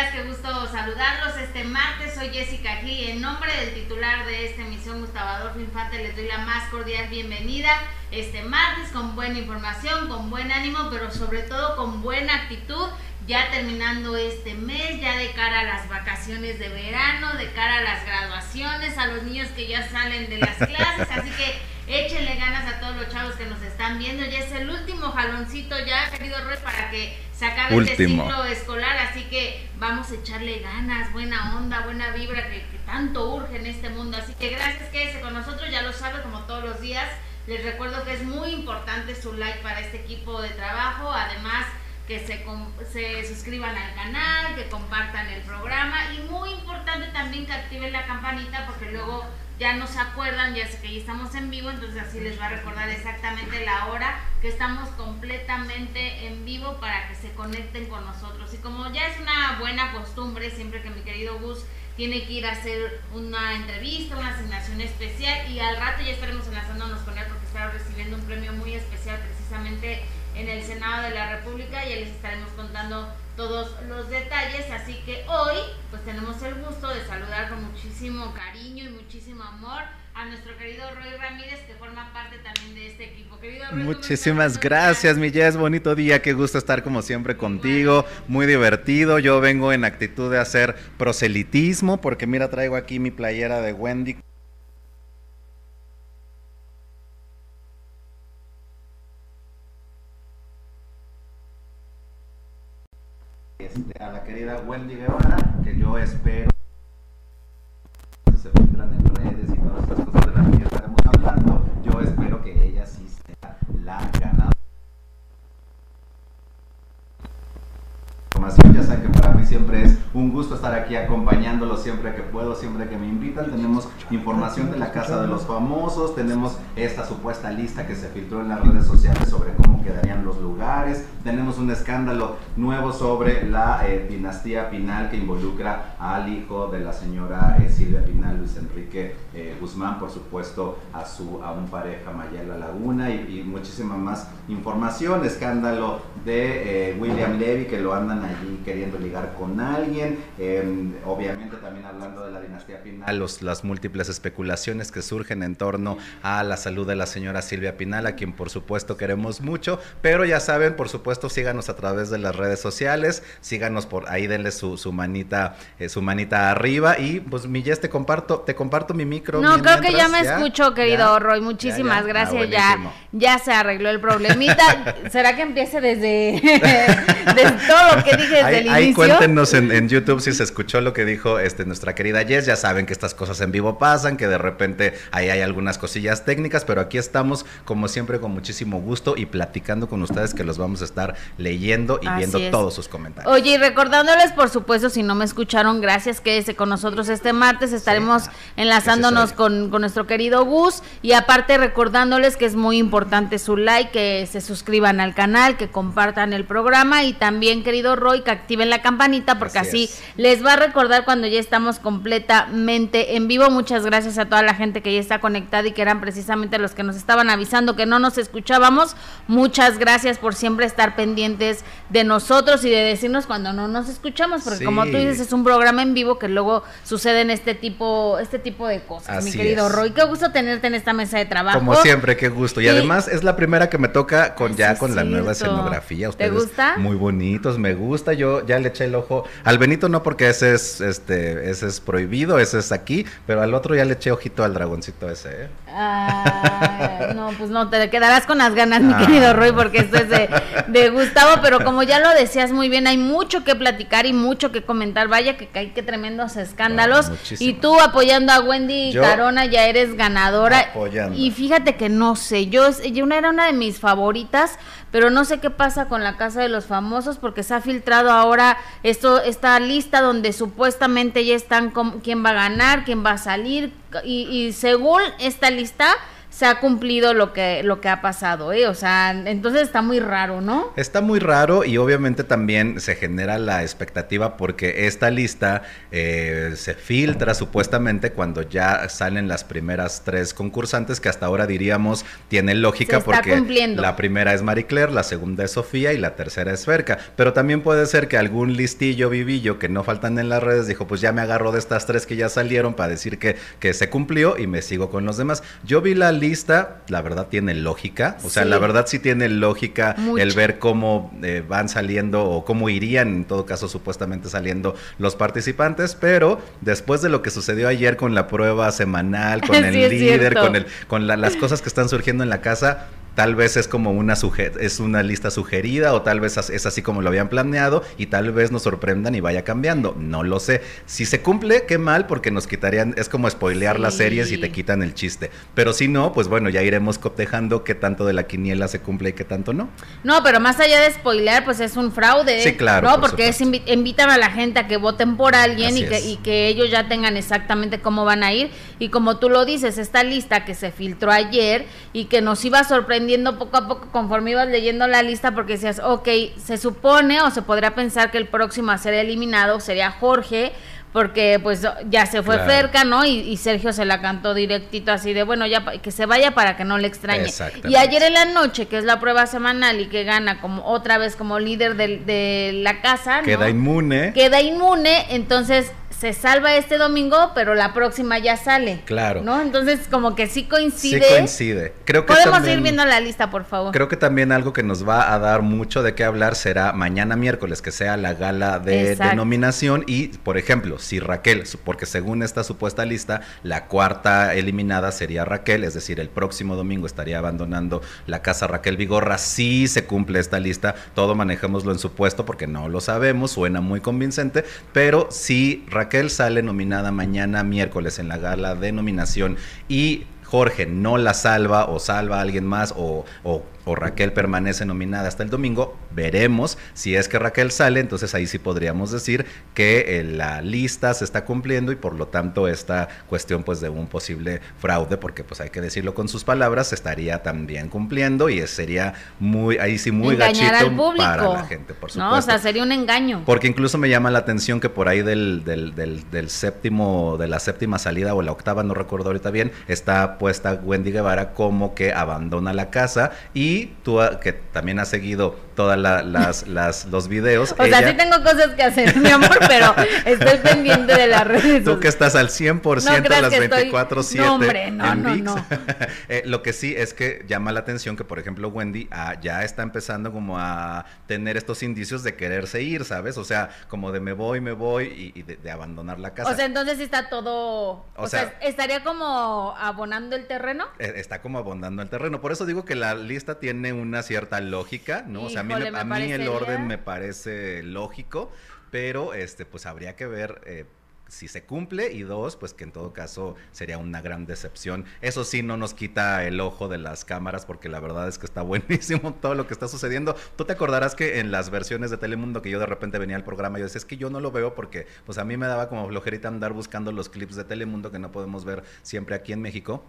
días, qué gusto saludarlos este martes. Soy Jessica aquí en nombre del titular de esta emisión, Gustavo Adolfo Infante, les doy la más cordial bienvenida este martes con buena información, con buen ánimo, pero sobre todo con buena actitud. Ya terminando este mes, ya de cara a las vacaciones de verano, de cara a las graduaciones, a los niños que ya salen de las clases, así que échenle ganas a todos los chavos que nos están viendo. Ya es el último jaloncito ya, querido Roy, para que se acabe este ciclo escolar, así que vamos a echarle ganas, buena onda, buena vibra que, tanto urge en este mundo. Así que gracias, quédese con nosotros, ya lo sabe, como todos los días. Les recuerdo que es muy importante su like para este equipo de trabajo, además que se, se suscriban al canal, que compartan el programa y muy importante también que activen la campanita porque luego ya no se acuerdan, ya sé que ya estamos en vivo, entonces así les va a recordar exactamente la hora que estamos completamente en vivo para que se conecten con nosotros. Y como ya es una buena costumbre, siempre que mi querido Gus tiene que ir a hacer una entrevista, una asignación especial y al rato ya estaremos enlazándonos con él porque está recibiendo un premio muy especial precisamente en el Senado de la República y ya les estaremos contando todos los detalles. Así que hoy pues tenemos el gusto de saludar con muchísimo cariño y muchísimo amor a nuestro querido Roy Ramírez que forma parte también de este equipo. Querido Muchísimas gracias, mi Jess, bonito día, qué gusto estar como siempre contigo, muy divertido. Yo vengo en actitud de hacer proselitismo porque mira, traigo aquí mi playera de Wendy Este, a la querida Wendy Guevara, que yo espero se filtran en redes y todas estas cosas de las que estaremos hablando, yo espero que ella sí sea la ganadora. Ya saben que para mí siempre es un gusto estar aquí acompañándolo siempre que puedo, siempre que me invitan. Tenemos información de la Casa de los Famosos, tenemos esta supuesta lista que se filtró en las redes sociales sobre cómo quedarían los lugares, tenemos un escándalo nuevo sobre la eh, dinastía Pinal que involucra al hijo de la señora eh, Silvia Pinal, Luis Enrique eh, Guzmán, por supuesto a su a un pareja Mayela Laguna y, y muchísima más información, escándalo de William Levy que lo andan allí queriendo ligar con alguien, em, obviamente también hablando de la dinastía Pinal, los, las múltiples especulaciones que surgen en torno a la salud de la señora Silvia Pinal, a quien por supuesto queremos mucho, pero ya saben, por supuesto síganos a través de las redes sociales, síganos por ahí, denle su, su manita, eh, su manita arriba y pues mi te comparto, te comparto mi micro. No, creo que ya me escucho, querido Roy, muchísimas gracias, ya, ya se arregló el problemita, ¿será que empiece desde, desde todo lo que dije desde el inicio? Ahí cuéntenos en, en, YouTube si se escuchó lo que dijo este, nuestra querida Jess, ya saben que estas cosas en vivo pasan, que de repente ahí hay algunas cosillas técnicas, pero aquí estamos como siempre con muchísimo gusto y platicando con ustedes que los vamos a estar leyendo y viendo todos sus comentarios. Oye, y recordándoles, por supuesto, si no me escucharon, gracias que con nosotros este martes. Estaremos enlazándonos con, con, nuestro querido Gus y aparte recordándoles que es muy importante su like, que se suscriban al canal, que compartan el programa y también, querido Roy, que activen la campanita porque así, les va a recordar cuando ya estamos completamente en vivo. Muchas gracias a toda la gente que ya está conectada y que eran precisamente los que nos estaban avisando que no nos escuchábamos. Muchas gracias por siempre estar pendientes de nosotros y de decirnos cuando no nos escuchamos, porque como tú dices, es un programa en vivo que luego suceden este tipo, este tipo de cosas, mi querido Roy. Qué gusto tenerte en esta mesa de trabajo. Como siempre, qué gusto. Y, además es la primera que me toca con ya con la nueva escenografía. Ustedes ¿Te gusta? Muy bonitos, me gusta. Yo ya le eché el ojo al Benito no porque ese es este ese es prohibido, ese es aquí, pero al otro ya le eché ojito al dragoncito ese, ¿eh? no, pues no, te quedarás con las ganas, mi querido Roy, porque esto es de, de, Gustavo, pero como ya lo decías muy bien, hay mucho que platicar y mucho que comentar. Vaya que hay que tremendos escándalos. y tú apoyando a Wendy Carona ya eres ganadora. Y fíjate que no sé, yo, yo era una de mis favoritas, pero no sé qué pasa con la Casa de los Famosos porque se ha filtrado ahora esto esta lista donde supuestamente ya están con quién va a ganar, quién va a salir y, y según esta lista se ha cumplido lo que, lo que ha pasado, ¿eh? O sea, entonces está muy raro, ¿no? Está muy raro y obviamente también se genera la expectativa porque esta lista eh, se filtra supuestamente cuando ya salen las primeras tres concursantes que hasta ahora diríamos tiene lógica porque la primera es Marie Claire, la segunda es Sofía y la tercera es Ferca. Pero también puede ser que algún listillo vivillo que no faltan en las redes dijo, pues ya me agarro de estas tres que ya salieron para decir que, que se cumplió y me sigo con los demás. Yo vi la lista, la verdad tiene lógica, o sea, la verdad sí tiene lógica el ver cómo eh, van saliendo o cómo irían, en todo caso supuestamente saliendo los participantes, pero después de lo que sucedió ayer con la prueba semanal, con el líder, con, el, con las cosas que están surgiendo en la casa, tal vez es como una es una lista sugerida o tal vez es así como lo habían planeado y tal vez nos sorprendan y vaya cambiando, no lo sé. Si se cumple, qué mal porque nos quitarían, es como spoilear las series y te quitan el chiste. Pero si no, pues bueno, ya iremos cotejando qué tanto de la quiniela se cumple y qué tanto no. No, pero más allá de spoilear, pues es un fraude. Sí, claro. No, porque es invitan a la gente a que voten por alguien y que, y que ellos ya tengan exactamente cómo van a ir. Y como tú lo dices, esta lista que se filtró ayer y que nos iba a sorprender poco a poco conforme ibas leyendo la lista porque decías, ok, se supone o se podría pensar que el próximo a ser eliminado sería Jorge, porque pues ya se fue cerca, ¿no? Y, Sergio se la cantó directito así de, bueno, ya que se vaya para que no le extrañe. Y ayer en la noche, que es la prueba semanal y que gana como otra vez como líder de, de la casa, Queda inmune. Queda inmune, entonces se salva este domingo, pero la próxima ya sale. Claro. ¿No? Entonces, como que sí coincide. Sí coincide. Creo que Podemos ir viendo la lista, por favor. Creo que también algo que nos va a dar mucho de qué hablar será mañana miércoles, que sea la gala de denominación. Y, por ejemplo, si Raquel, porque según esta supuesta lista, la cuarta eliminada sería Raquel, es decir, el próximo domingo estaría abandonando la casa Raquel Vigorra. Si se cumple esta lista, todo manejémoslo en supuesto porque no lo sabemos, suena muy convincente, pero si Raquel Raquel sale nominada mañana miércoles en la gala de nominación y Jorge no la salva o salva a alguien más o, o o Raquel permanece nominada hasta el domingo, veremos si es que Raquel sale, entonces ahí sí podríamos decir que eh, la lista se está cumpliendo y por lo tanto esta cuestión pues de un posible fraude, porque pues hay que decirlo con sus palabras, se estaría también cumpliendo y sería muy, ahí sí muy gachito para la gente, por supuesto. No, o sea, sería un engaño. Porque incluso me llama la atención que por ahí del, del, del, séptimo, de la séptima salida o la octava, no recuerdo ahorita bien, está puesta Wendy Guevara como que abandona la casa y y tú, que también has seguido todas las, las, los videos. O sea, sí tengo cosas que hacer, mi amor, pero estoy pendiente de las redes. Tú que estás al 100% no las 24-7 no, hombre, no, no, no. eh, lo que sí es que llama la atención que, por ejemplo, Wendy ah, ya está empezando como a tener estos indicios de quererse ir, ¿sabes? O sea, como de me voy, me voy y, de, abandonar la casa. O sea, entonces está todo... O, sea, estaría como abonando el terreno. Eh, está como abonando el terreno. Por eso digo que la lista tiene una cierta lógica, ¿no? o sea, a mí, a mí el orden me parece lógico, pero este, pues habría que ver. Eh, si se cumple y dos, pues que en todo caso sería una gran decepción. Eso sí, no nos quita el ojo de las cámaras porque la verdad es que está buenísimo todo lo que está sucediendo. Tú te acordarás que en las versiones de Telemundo que yo de repente venía al programa, yo decía, es que yo no lo veo porque pues a mí me daba como flojerita andar buscando los clips de Telemundo que no podemos ver siempre aquí en México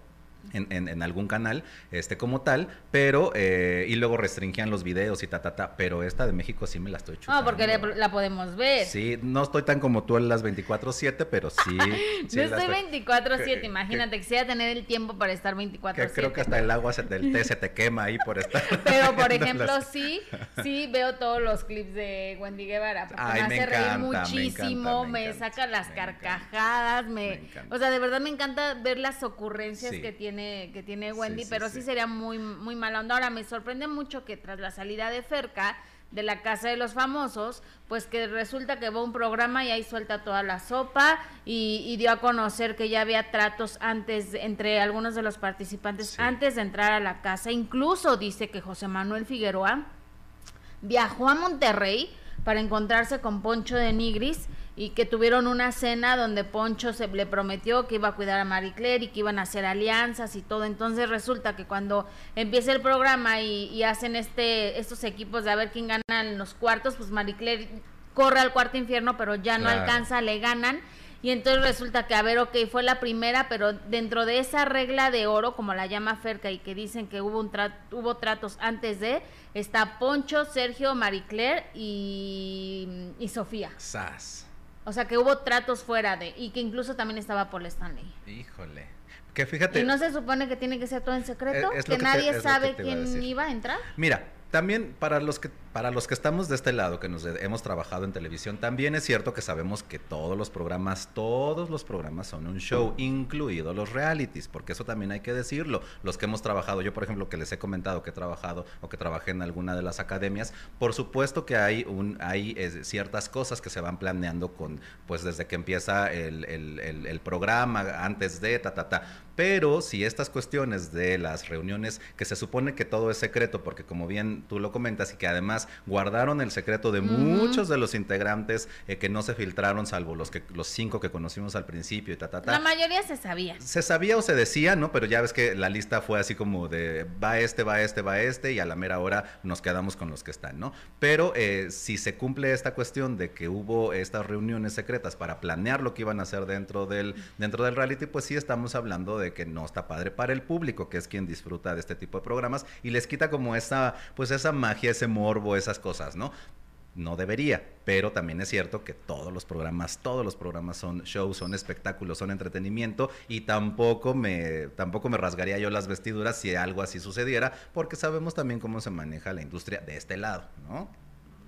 en, en, algún canal, este como tal, pero, eh, y luego restringían los videos y ta, ta, ta, pero esta de México sí me la estoy chutando. No, porque la podemos ver. Sí, no estoy tan como tú en las 24-7, pero sí. Yo estoy 24-7, imagínate, que, sea tener el tiempo para estar 24-7. Creo que hasta el agua del té se te quema ahí por estar. Pero, por ejemplo, sí, sí veo todos los clips de Wendy Guevara, porque me hace reír muchísimo, me, saca las carcajadas, me, o sea, de verdad me encanta ver las ocurrencias que tiene que tiene Wendy, pero sí, sería muy, muy mala onda. Ahora, me sorprende mucho que tras la salida de Ferca, de la Casa de los Famosos, pues que resulta que va un programa y ahí suelta toda la sopa y, dio a conocer que ya había tratos antes entre algunos de los participantes antes de entrar a la casa. Incluso dice que José Manuel Figueroa viajó a Monterrey para encontrarse con Poncho de Nigris y que tuvieron una cena donde Poncho se le prometió que iba a cuidar a Marie Claire y que iban a hacer alianzas y todo. Entonces resulta que cuando empieza el programa y, hacen este estos equipos de a ver quién gana en los cuartos, pues Marie Claire corre al cuarto infierno, pero ya no alcanza, le ganan Y entonces resulta que, a ver, ok, fue la primera, pero dentro de esa regla de oro, como la llama Ferca, y que dicen que hubo, un hubo tratos antes de, está Poncho, Sergio, Marie y, y Sofía. Sas. O sea, que hubo tratos fuera de, y que incluso también estaba Paul Stanley. Híjole. Que fíjate. ¿Y no se supone que tiene que ser todo en secreto? ¿Que, nadie sabe quién iba a entrar? Mira, también para los que para los que estamos de este lado, que nos hemos trabajado en televisión, también es cierto que sabemos que todos los programas, todos los programas son un show, incluidos los realities, porque eso también hay que decirlo. Los que hemos trabajado, yo por ejemplo que les he comentado que he trabajado o que trabajé en alguna de las academias, por supuesto que hay un ciertas cosas que se van planeando con, pues desde que empieza el programa, antes de ta ta ta. Pero si estas cuestiones de las reuniones, que se supone que todo es secreto, porque como bien tú lo comentas y que además guardaron el secreto de muchos de los integrantes eh, que no se filtraron, salvo los que los cinco que conocimos al principio y ta, ta, La mayoría se sabía. Se sabía o se decía, ¿no? Pero ya ves que la lista fue así como de va este, va este, va este, y a la mera hora nos quedamos con los que están, ¿no? Pero eh, si se cumple esta cuestión de que hubo estas reuniones secretas para planear lo que iban a hacer dentro del, dentro del reality, pues sí estamos hablando de que no está padre para el público, que es quien disfruta de este tipo de programas, y les quita como esa, pues esa magia, ese morbo, esas cosas, ¿no? No debería, pero también es cierto que todos los programas, todos los programas son shows, son espectáculos, son entretenimiento y tampoco me, tampoco me rasgaría yo las vestiduras si algo así sucediera, porque sabemos también cómo se maneja la industria de este lado, ¿no?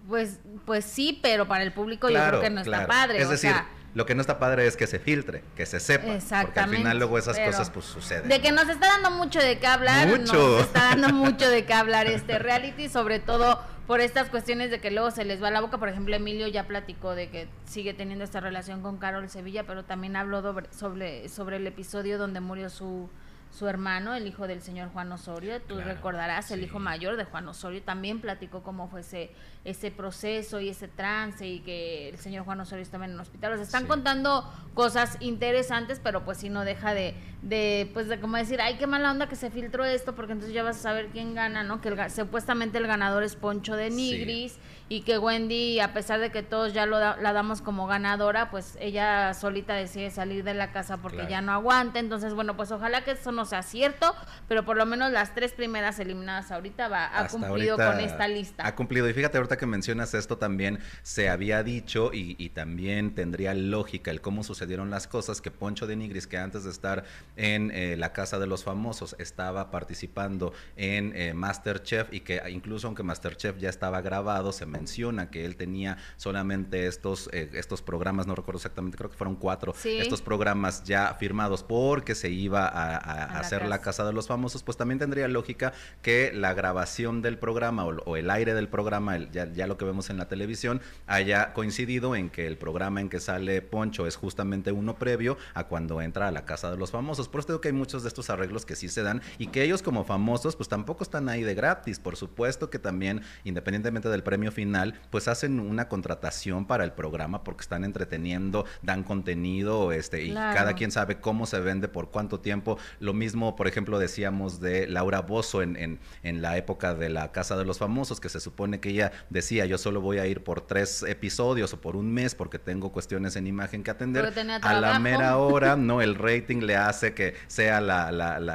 Pues, pues sí, pero para el público yo creo que no está padre. Es decir, lo que no está padre es que se filtre, que se sepa. Porque al final luego esas cosas pues suceden. De que nos está dando mucho de qué hablar. Mucho. Nos está dando mucho de qué hablar este reality, sobre todo por estas cuestiones de que luego se les va la boca. Por ejemplo, Emilio ya platicó de que sigue teniendo esta relación con Carol Sevilla, pero también habló sobre, sobre el episodio donde murió su, su hermano, el hijo del señor Juan Osorio, tú recordarás, el hijo mayor de Juan Osorio, también platicó cómo fue ese, ese proceso y ese trance y que el señor Juan Osorio estaba en el hospital. O sea, están contando cosas interesantes, pero pues sí no deja de, de, pues de como decir, ay, qué mala onda que se filtró esto, porque entonces ya vas a saber quién gana, ¿no? Que supuestamente el ganador es Poncho de Nigris y que Wendy, a pesar de que todos ya lo la damos como ganadora, pues ella solita decide salir de la casa porque ya no aguanta. Entonces, bueno, pues ojalá que eso no sea cierto, pero por lo menos las tres primeras eliminadas ahorita va, ha cumplido con esta lista. Ha cumplido. Y fíjate, ahorita que mencionas esto también se había dicho y, también tendría lógica el cómo sucedieron las cosas, que Poncho de Nigris, que antes de estar en eh, la Casa de los Famosos, estaba participando en eh, Masterchef y que incluso aunque Masterchef ya estaba grabado, se menciona que él tenía solamente estos, eh, estos programas, no recuerdo exactamente, creo que fueron cuatro, estos programas ya firmados porque se iba a hacer la casa de los famosos, pues también tendría lógica que la grabación del programa o, el aire del programa, ya, lo que vemos en la televisión, haya coincidido en que el programa en que sale Poncho es justamente uno previo a cuando entra a la casa de los famosos. Por eso digo que hay muchos de estos arreglos que sí se dan y que ellos como famosos pues tampoco están ahí de gratis. Por supuesto que también, independientemente del premio final, pues hacen una contratación para el programa porque están entreteniendo, dan contenido, este, y cada quien sabe cómo se vende, por cuánto tiempo. Lo mismo por ejemplo, decíamos de Laura Bozo en, en, la época de la Casa de los Famosos, que se supone que ella decía, yo solo voy a ir por tres episodios o por un mes porque tengo cuestiones en imagen que atender. A la mera hora, no, el rating le hace que sea la,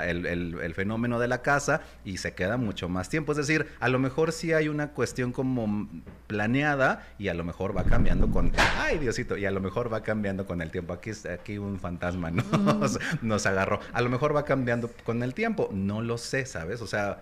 el, el, fenómeno de la casa y se queda mucho más tiempo. Es decir, a lo mejor sí hay una cuestión como planeada y a lo mejor va cambiando con, ay Diosito, y a lo mejor va cambiando con el tiempo. Aquí, aquí un fantasma nos, nos agarró. A lo mejor va cambiando con el tiempo. No lo sé, ¿sabes? O sea,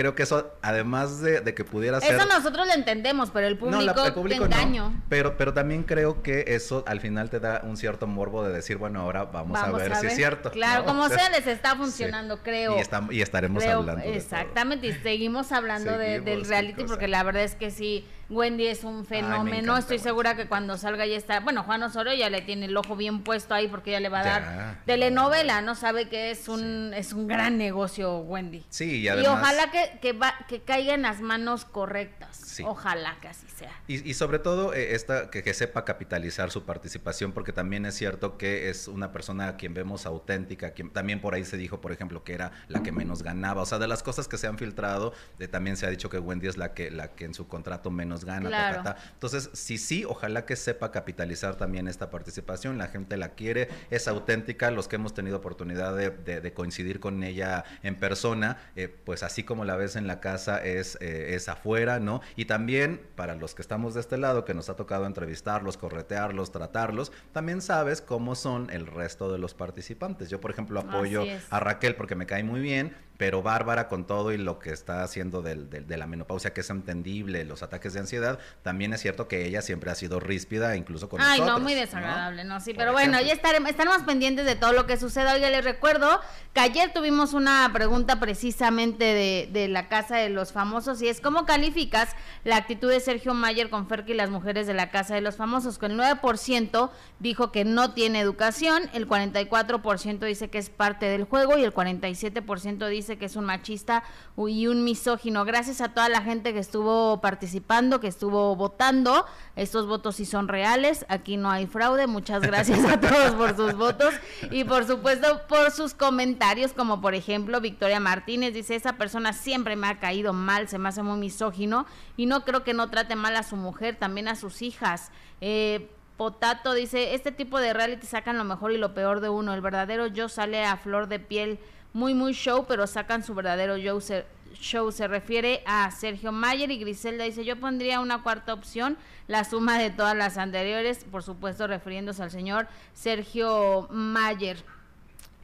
creo que eso, además de, que pudiera ser. Eso nosotros lo entendemos, pero el público, el público engaño. Pero, pero también creo que eso al final te da un cierto morbo de decir, bueno, ahora vamos, a, ver si es cierto. Claro, como sea, les está funcionando, creo. Y, y estaremos hablando. Exactamente, y seguimos hablando del reality, porque la verdad es que sí, Wendy es un fenómeno. Estoy segura que cuando salga ya está. Bueno, Juan Osorio ya le tiene el ojo bien puesto ahí porque ya le va a dar telenovela, ¿no? Sabe que es un, es un gran negocio, Wendy. Sí, y además. Y ojalá que que, va, que caiga en las manos correctas. Ojalá que así sea. Y, sobre todo eh, esta, que, sepa capitalizar su participación, porque también es cierto que es una persona a quien vemos auténtica, quien también por ahí se dijo, por ejemplo, que era la que menos ganaba. O sea, de las cosas que se han filtrado, también se ha dicho que Wendy es la que, la que en su contrato menos menos gana. Entonces, sí, sí, ojalá que sepa capitalizar también esta participación. La gente la quiere, es auténtica. Los que hemos tenido oportunidad de, coincidir con ella en persona, eh, pues así como la ves en la casa, es, eh, es afuera, ¿no? Y también para los que estamos de este lado, que nos ha tocado entrevistarlos, corretearlos, tratarlos, también sabes cómo son el resto de los participantes. Yo, por ejemplo, apoyo a Raquel porque me cae muy bien, pero Bárbara con todo y lo que está haciendo del, de la menopausia, que es entendible, los ataques de ansiedad, también es cierto que ella siempre ha sido ríspida, incluso con Ay, no, muy desagradable, ¿no? Sí, pero bueno, ya estaremos, estaremos pendientes de todo lo que suceda. Oye, les recuerdo que ayer tuvimos una pregunta precisamente de, de la Casa de los Famosos y es, ¿cómo calificas la actitud de Sergio Mayer con Ferki y las mujeres de la Casa de los Famosos? Con el 9% dijo que no tiene educación, el 44% dice que es parte del juego y el 47% dice que es un machista y un misógino. Gracias a toda la gente que estuvo participando, que estuvo votando. Estos votos sí son reales. Aquí no hay fraude. Muchas gracias a todos por sus votos y por supuesto por sus comentarios, como por ejemplo Victoria Martínez dice, esa persona siempre me ha caído mal, se me hace muy misógino y no creo que no trate mal a su mujer, también a sus hijas. Eh, Potato dice, este tipo de reality sacan lo mejor y lo peor de uno. El verdadero yo sale a flor de piel muy, muy show, pero sacan su verdadero show. Se, show se refiere a Sergio Mayer y Griselda dice, yo pondría una cuarta opción, la suma de todas las anteriores, por supuesto refiriéndose al señor Sergio Mayer.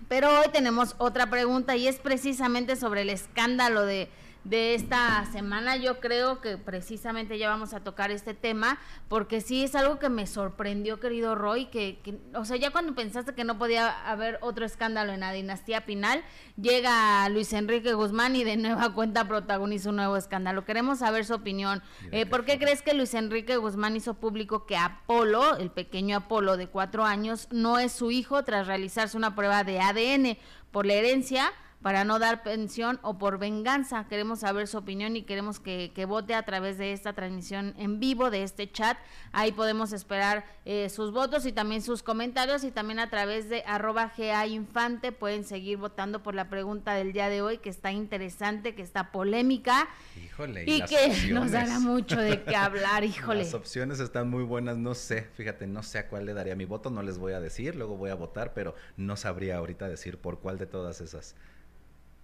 Pero hoy tenemos otra pregunta y es precisamente sobre el escándalo de de esta semana. Yo creo que precisamente ya vamos a tocar este tema, porque sí es algo que me sorprendió, querido Roy, que, o sea, ya cuando pensaste que no podía haber otro escándalo en la dinastía Pinal, llega Luis Enrique Guzmán y de nueva cuenta protagoniza un nuevo escándalo. Queremos saber su opinión. Eh, ¿Por qué crees que Luis Enrique Guzmán hizo público que Apolo, el pequeño Apolo de cuatro años, no es su hijo tras realizarse una prueba de ADN por la herencia? Para no dar pensión o por venganza. Queremos saber su opinión y queremos que, vote a través de esta transmisión en vivo, de este chat. Ahí podemos esperar eh, sus votos y también sus comentarios y también a través de arroba GA Infante pueden seguir votando por la pregunta del día de hoy que está interesante, que está polémica híjole, y, que nos dará mucho de qué hablar, híjole. Las opciones están muy buenas, no sé, fíjate, no sé a cuál le daría mi voto, no les voy a decir, luego voy a votar, pero no sabría ahorita decir por cuál de todas esas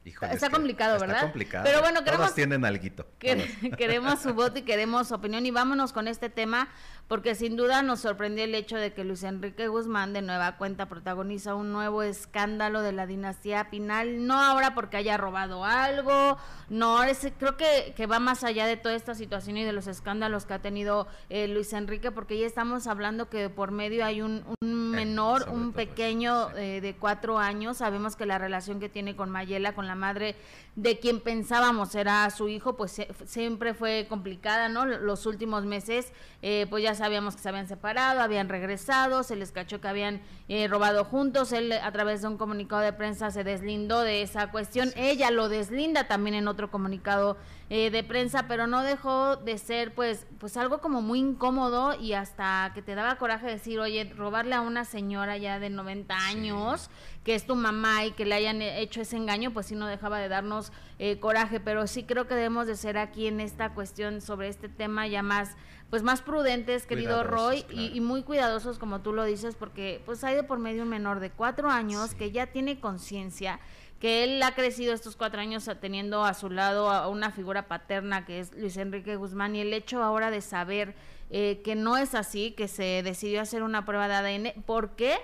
está complicado, ¿verdad? Está complicado. Pero bueno, queremos, Todos tienen alguito. queremos su voto y queremos su opinión. Y vámonos con este tema, porque sin duda nos sorprendió el hecho de que Luis Enrique Guzmán, de nueva cuenta, protagoniza un nuevo escándalo de la dinastía Pinal. No ahora porque haya robado algo, no, es, creo que, que va más allá de toda esta situación y de los escándalos que ha tenido eh, Luis Enrique, porque ya estamos hablando que por medio hay un, menor, un pequeño eh, de cuatro años. Sabemos que la relación que tiene con Mayela, con la madre de quien pensábamos era su hijo, pues siempre fue complicada, ¿no? Los últimos meses, eh, pues ya sabíamos que se habían separado, habían regresado, se les cachó que habían eh, robado juntos. Él, a través de un comunicado de prensa, se deslindó de esa cuestión. Ella lo deslinda también en otro comunicado eh, de prensa, pero no dejó de ser, pues, pues algo como muy incómodo y hasta que te daba coraje decir, oye, robarle a una señora ya de 90 años, que es tu mamá y que le hayan hecho ese engaño, pues sí no dejaba de darnos eh, coraje, pero sí creo que debemos de ser aquí en esta cuestión sobre este tema ya más, pues más prudentes, querido Roy, y, muy cuidadosos como tú lo dices, porque pues ha ido por medio un menor de cuatro años que ya tiene conciencia que él ha crecido estos cuatro años teniendo a su lado a una figura paterna que es Luis Enrique Guzmán y el hecho ahora de saber eh, que no es así, que se decidió hacer una prueba de ADN, ¿por qué?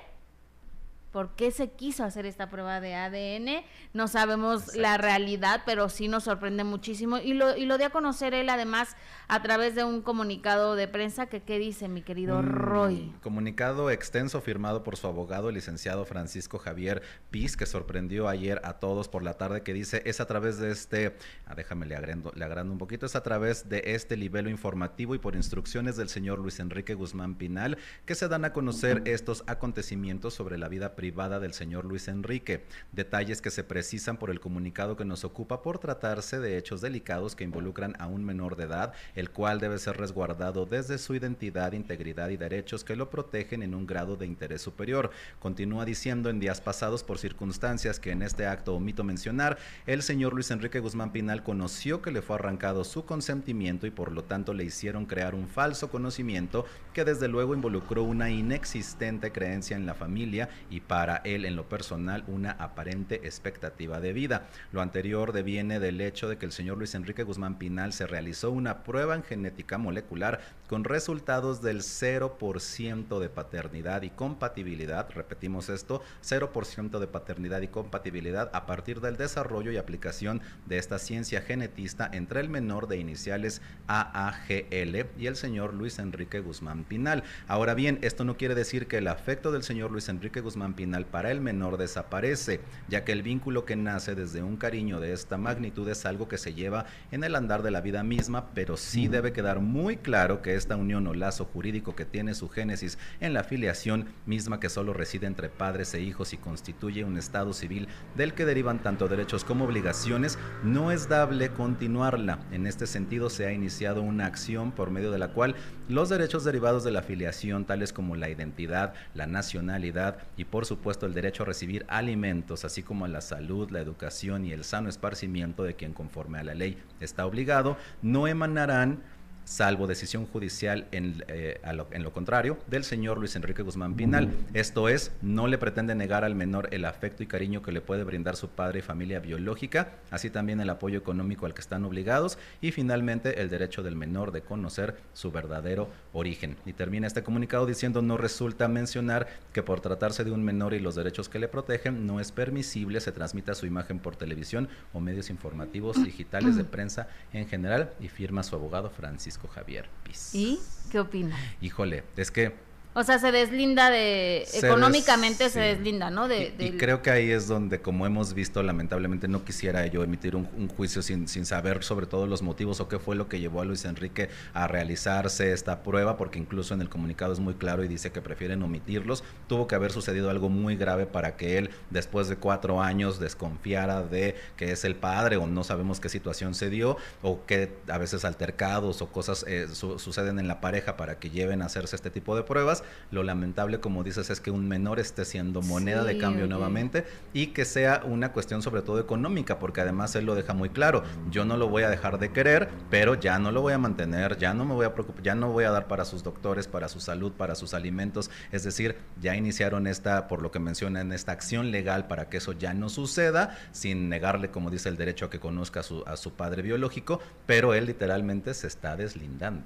por qué se quiso hacer esta prueba de ADN. No sabemos la realidad, pero sí nos sorprende muchísimo. Y lo, y lo dio a conocer él además a través de un comunicado de prensa que qué dice mi querido Roy. Comunicado extenso firmado por su abogado, el licenciado Francisco Javier Piz, que sorprendió ayer a todos por la tarde, que dice es a través de este, ah, déjame le agrando, le agrando un poquito, es a través de este libelo informativo y por instrucciones del señor Luis Enrique Guzmán Pinal que se dan a conocer estos acontecimientos sobre la vida privada del señor Luis Enrique. Detalles que se precisan por el comunicado que nos ocupa por tratarse de hechos delicados que involucran a un menor de edad, el cual debe ser resguardado desde su identidad, integridad y derechos que lo protegen en un grado de interés superior. Continúa diciendo en días pasados por circunstancias que en este acto omito mencionar, el señor Luis Enrique Guzmán Pinal conoció que le fue arrancado su consentimiento y por lo tanto le hicieron crear un falso conocimiento que desde luego involucró una inexistente creencia en la familia y para él en lo personal una aparente expectativa de vida. Lo anterior deviene del hecho de que el señor Luis Enrique Guzmán Pinal se realizó una prueba en genética molecular con resultados del 0% de paternidad y compatibilidad, repetimos esto, 0% de paternidad y compatibilidad a partir del desarrollo y aplicación de esta ciencia genetista entre el menor de iniciales AAGL y el señor Luis Enrique Guzmán Pinal. Ahora bien, esto no quiere decir que el afecto del señor Luis Enrique Guzmán Pinal para el menor desaparece, ya que el vínculo que nace desde un cariño de esta magnitud es algo que se lleva en el andar de la vida misma, pero sí debe quedar muy claro que esta unión o lazo jurídico que tiene su génesis en la filiación misma que solo reside entre padres e hijos y constituye un estado civil del que derivan tanto derechos como obligaciones, no es dable continuarla. En este sentido se ha iniciado una acción por medio de la cual los derechos derivados de la filiación, tales como la identidad, la nacionalidad y por supuesto el derecho a recibir alimentos, así como la salud, la educación y el sano esparcimiento de quien conforme a la ley está obligado, no emanarán salvo decisión judicial en, eh, lo, en, lo, contrario del señor Luis Enrique Guzmán Pinal. Esto es, no le pretende negar al menor el afecto y cariño que le puede brindar su padre y familia biológica, así también el apoyo económico al que están obligados y finalmente el derecho del menor de conocer su verdadero origen. Y termina este comunicado diciendo no resulta mencionar que por tratarse de un menor y los derechos que le protegen, no es permisible se transmita su imagen por televisión o medios informativos digitales de prensa en general y firma su abogado Francisco. Javier Piz. ¿Y qué opina? Híjole, es que o sea, se deslinda de, económicamente se deslinda, ¿no? De, y, creo que ahí es donde, como hemos visto, lamentablemente no quisiera yo emitir un, juicio sin, sin, saber sobre todo los motivos o qué fue lo que llevó a Luis Enrique a realizarse esta prueba, porque incluso en el comunicado es muy claro y dice que prefieren omitirlos. Tuvo que haber sucedido algo muy grave para que él, después de cuatro años, desconfiara de que es el padre o no sabemos qué situación se dio o que a veces altercados o cosas eh, suceden en la pareja para que lleven a hacerse este tipo de pruebas lo lamentable, como dices, es que un menor esté siendo moneda de cambio nuevamente y que sea una cuestión sobre todo económica, porque además él lo deja muy claro. Yo no lo voy a dejar de querer, pero ya no lo voy a mantener, ya no me voy a preocupar, ya no voy a dar para sus doctores, para su salud, para sus alimentos. Es decir, ya iniciaron esta, por lo que mencionan, esta acción legal para que eso ya no suceda, sin negarle, como dice el derecho a que conozca a su, a su padre biológico, pero él literalmente se está deslindando.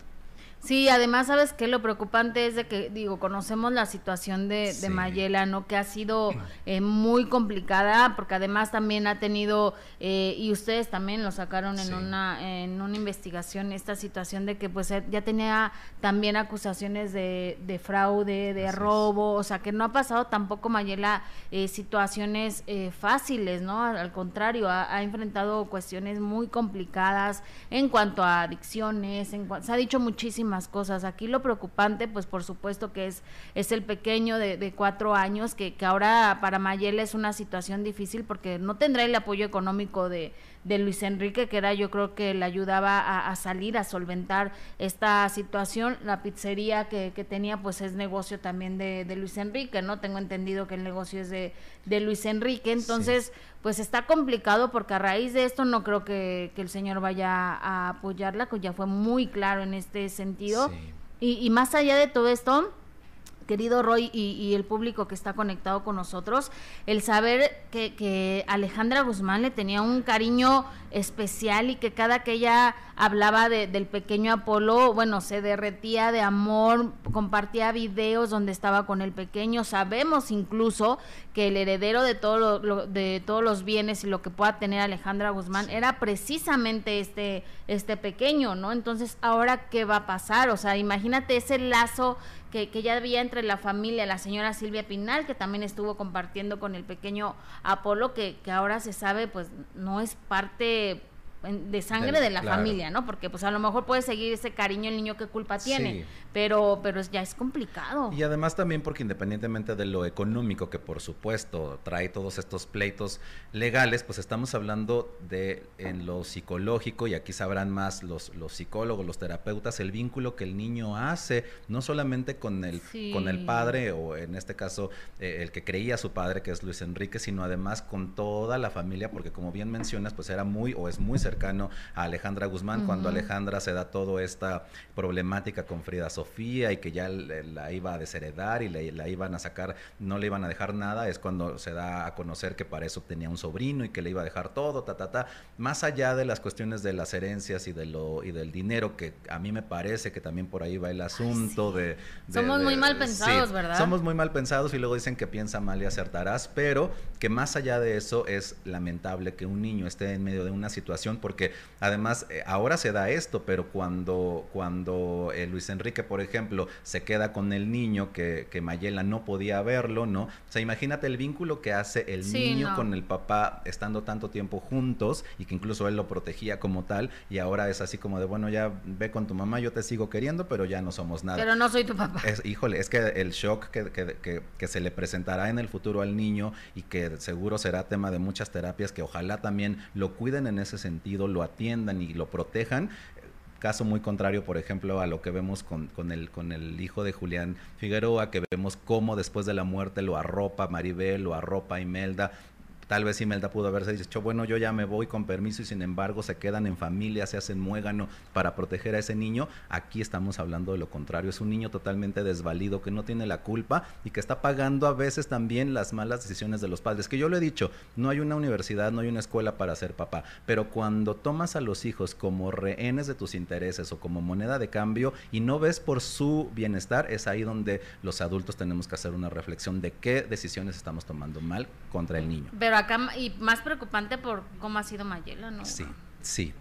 Sí, además, ¿sabes qué? Lo preocupante es de que, digo, conocemos la situación de, de Mayela, ¿no? Que ha sido eh, muy complicada, porque además también ha tenido, eh, y ustedes también lo sacaron en, una, en una investigación, esta situación de que pues eh, ya tenía también acusaciones de, de fraude, de robo, o sea, que no ha pasado tampoco Mayela situaciones fáciles, ¿no? Al contrario, ha, ha, enfrentado cuestiones muy complicadas en cuanto a adicciones, en se ha dicho muchísimo más cosas. Aquí lo preocupante, pues por supuesto que es, es el pequeño de, cuatro años, que, que, ahora para Mayela es una situación difícil porque no tendrá el apoyo económico de, de Luis Enrique, que era yo creo que le ayudaba a, salir, a solventar esta situación. La pizzería que, que tenía pues es negocio también de, de, Luis Enrique, ¿no? Tengo entendido que el negocio es de, de Luis Enrique, entonces pues está complicado porque a raíz de esto no creo que, que el señor vaya a apoyarla, que ya fue muy claro en este sentido y, más allá de todo esto, querido Roy y, el público que está conectado con nosotros, el saber que, Alejandra Guzmán le tenía un cariño especial y que cada que ella hablaba del pequeño Apolo, bueno, se derretía de amor, compartía videos donde estaba con el pequeño. Sabemos incluso que el heredero de, todo de todos los bienes y lo que pueda tener Alejandra Guzmán era precisamente este, este pequeño, ¿no? Entonces, ¿ahora qué va a pasar? O sea, imagínate ese lazo que, que ya había entre la familia, la señora Silvia Pinal, que también estuvo compartiendo con el pequeño Apolo, que, que ahora se sabe, pues no es parte de sangre de la familia, ¿no? Porque pues a lo mejor puede seguir ese cariño el niño qué culpa tiene, pero pero ya es complicado. Y además también porque independientemente de lo económico que por supuesto trae todos estos pleitos legales, pues estamos hablando de en lo psicológico y aquí sabrán más los los psicólogos, los terapeutas el vínculo que el niño hace no solamente con el con el padre o en este caso eh, el que creía su padre que es Luis Enrique, sino además con toda la familia porque como bien mencionas, pues era muy o es muy cercano cercano a Alejandra Guzmán, cuando Alejandra se da toda esta problemática con Frida Sofía y que ya la iba a desheredar y la iban a sacar, no le iban a dejar nada, es cuando se da a conocer que para eso tenía un sobrino y que le iba a dejar todo, ta, ta, ta. Más allá de las cuestiones de las herencias y, de lo, y del dinero, que a mí me parece que también por ahí va el asunto de, Somos muy mal pensados, ¿verdad? Somos muy mal pensados y luego dicen que piensa mal y acertarás, pero que más allá de eso es lamentable que un niño esté en medio de una situación porque además eh, ahora se da esto, pero cuando, cuando eh, Luis Enrique, por ejemplo, se queda con el niño que, que, Mayela no podía verlo, ¿no? O sea, imagínate el vínculo que hace el niño con el papá estando tanto tiempo juntos y que incluso él lo protegía como tal y ahora es así como de, bueno, ya ve con tu mamá, yo te sigo queriendo, pero ya no somos nada. Pero no soy tu papá. Es, híjole, es que el shock que, que, que se le presentará en el futuro al niño y que seguro será tema de muchas terapias que ojalá también lo cuiden en ese sentido lo atiendan y lo protejan. Caso muy contrario, por ejemplo, a lo que vemos con, con, el, con el hijo de Julián Figueroa, que vemos cómo después de la muerte lo arropa Maribel, lo arropa Imelda, Tal vez Imelda pudo haberse dicho, bueno, yo ya me voy con permiso y sin embargo se quedan en familia, se hacen muégano para proteger a ese niño. Aquí estamos hablando de lo contrario, es un niño totalmente desvalido que no tiene la culpa y que está pagando a veces también las malas decisiones de los padres. Que yo lo he dicho, no hay una universidad, no hay una escuela para ser papá, pero cuando tomas a los hijos como rehenes de tus intereses o como moneda de cambio y no ves por su bienestar, es ahí donde los adultos tenemos que hacer una reflexión de qué decisiones estamos tomando mal contra el niño. Y más preocupante por cómo ha sido Mayela, ¿no? Sí, sí.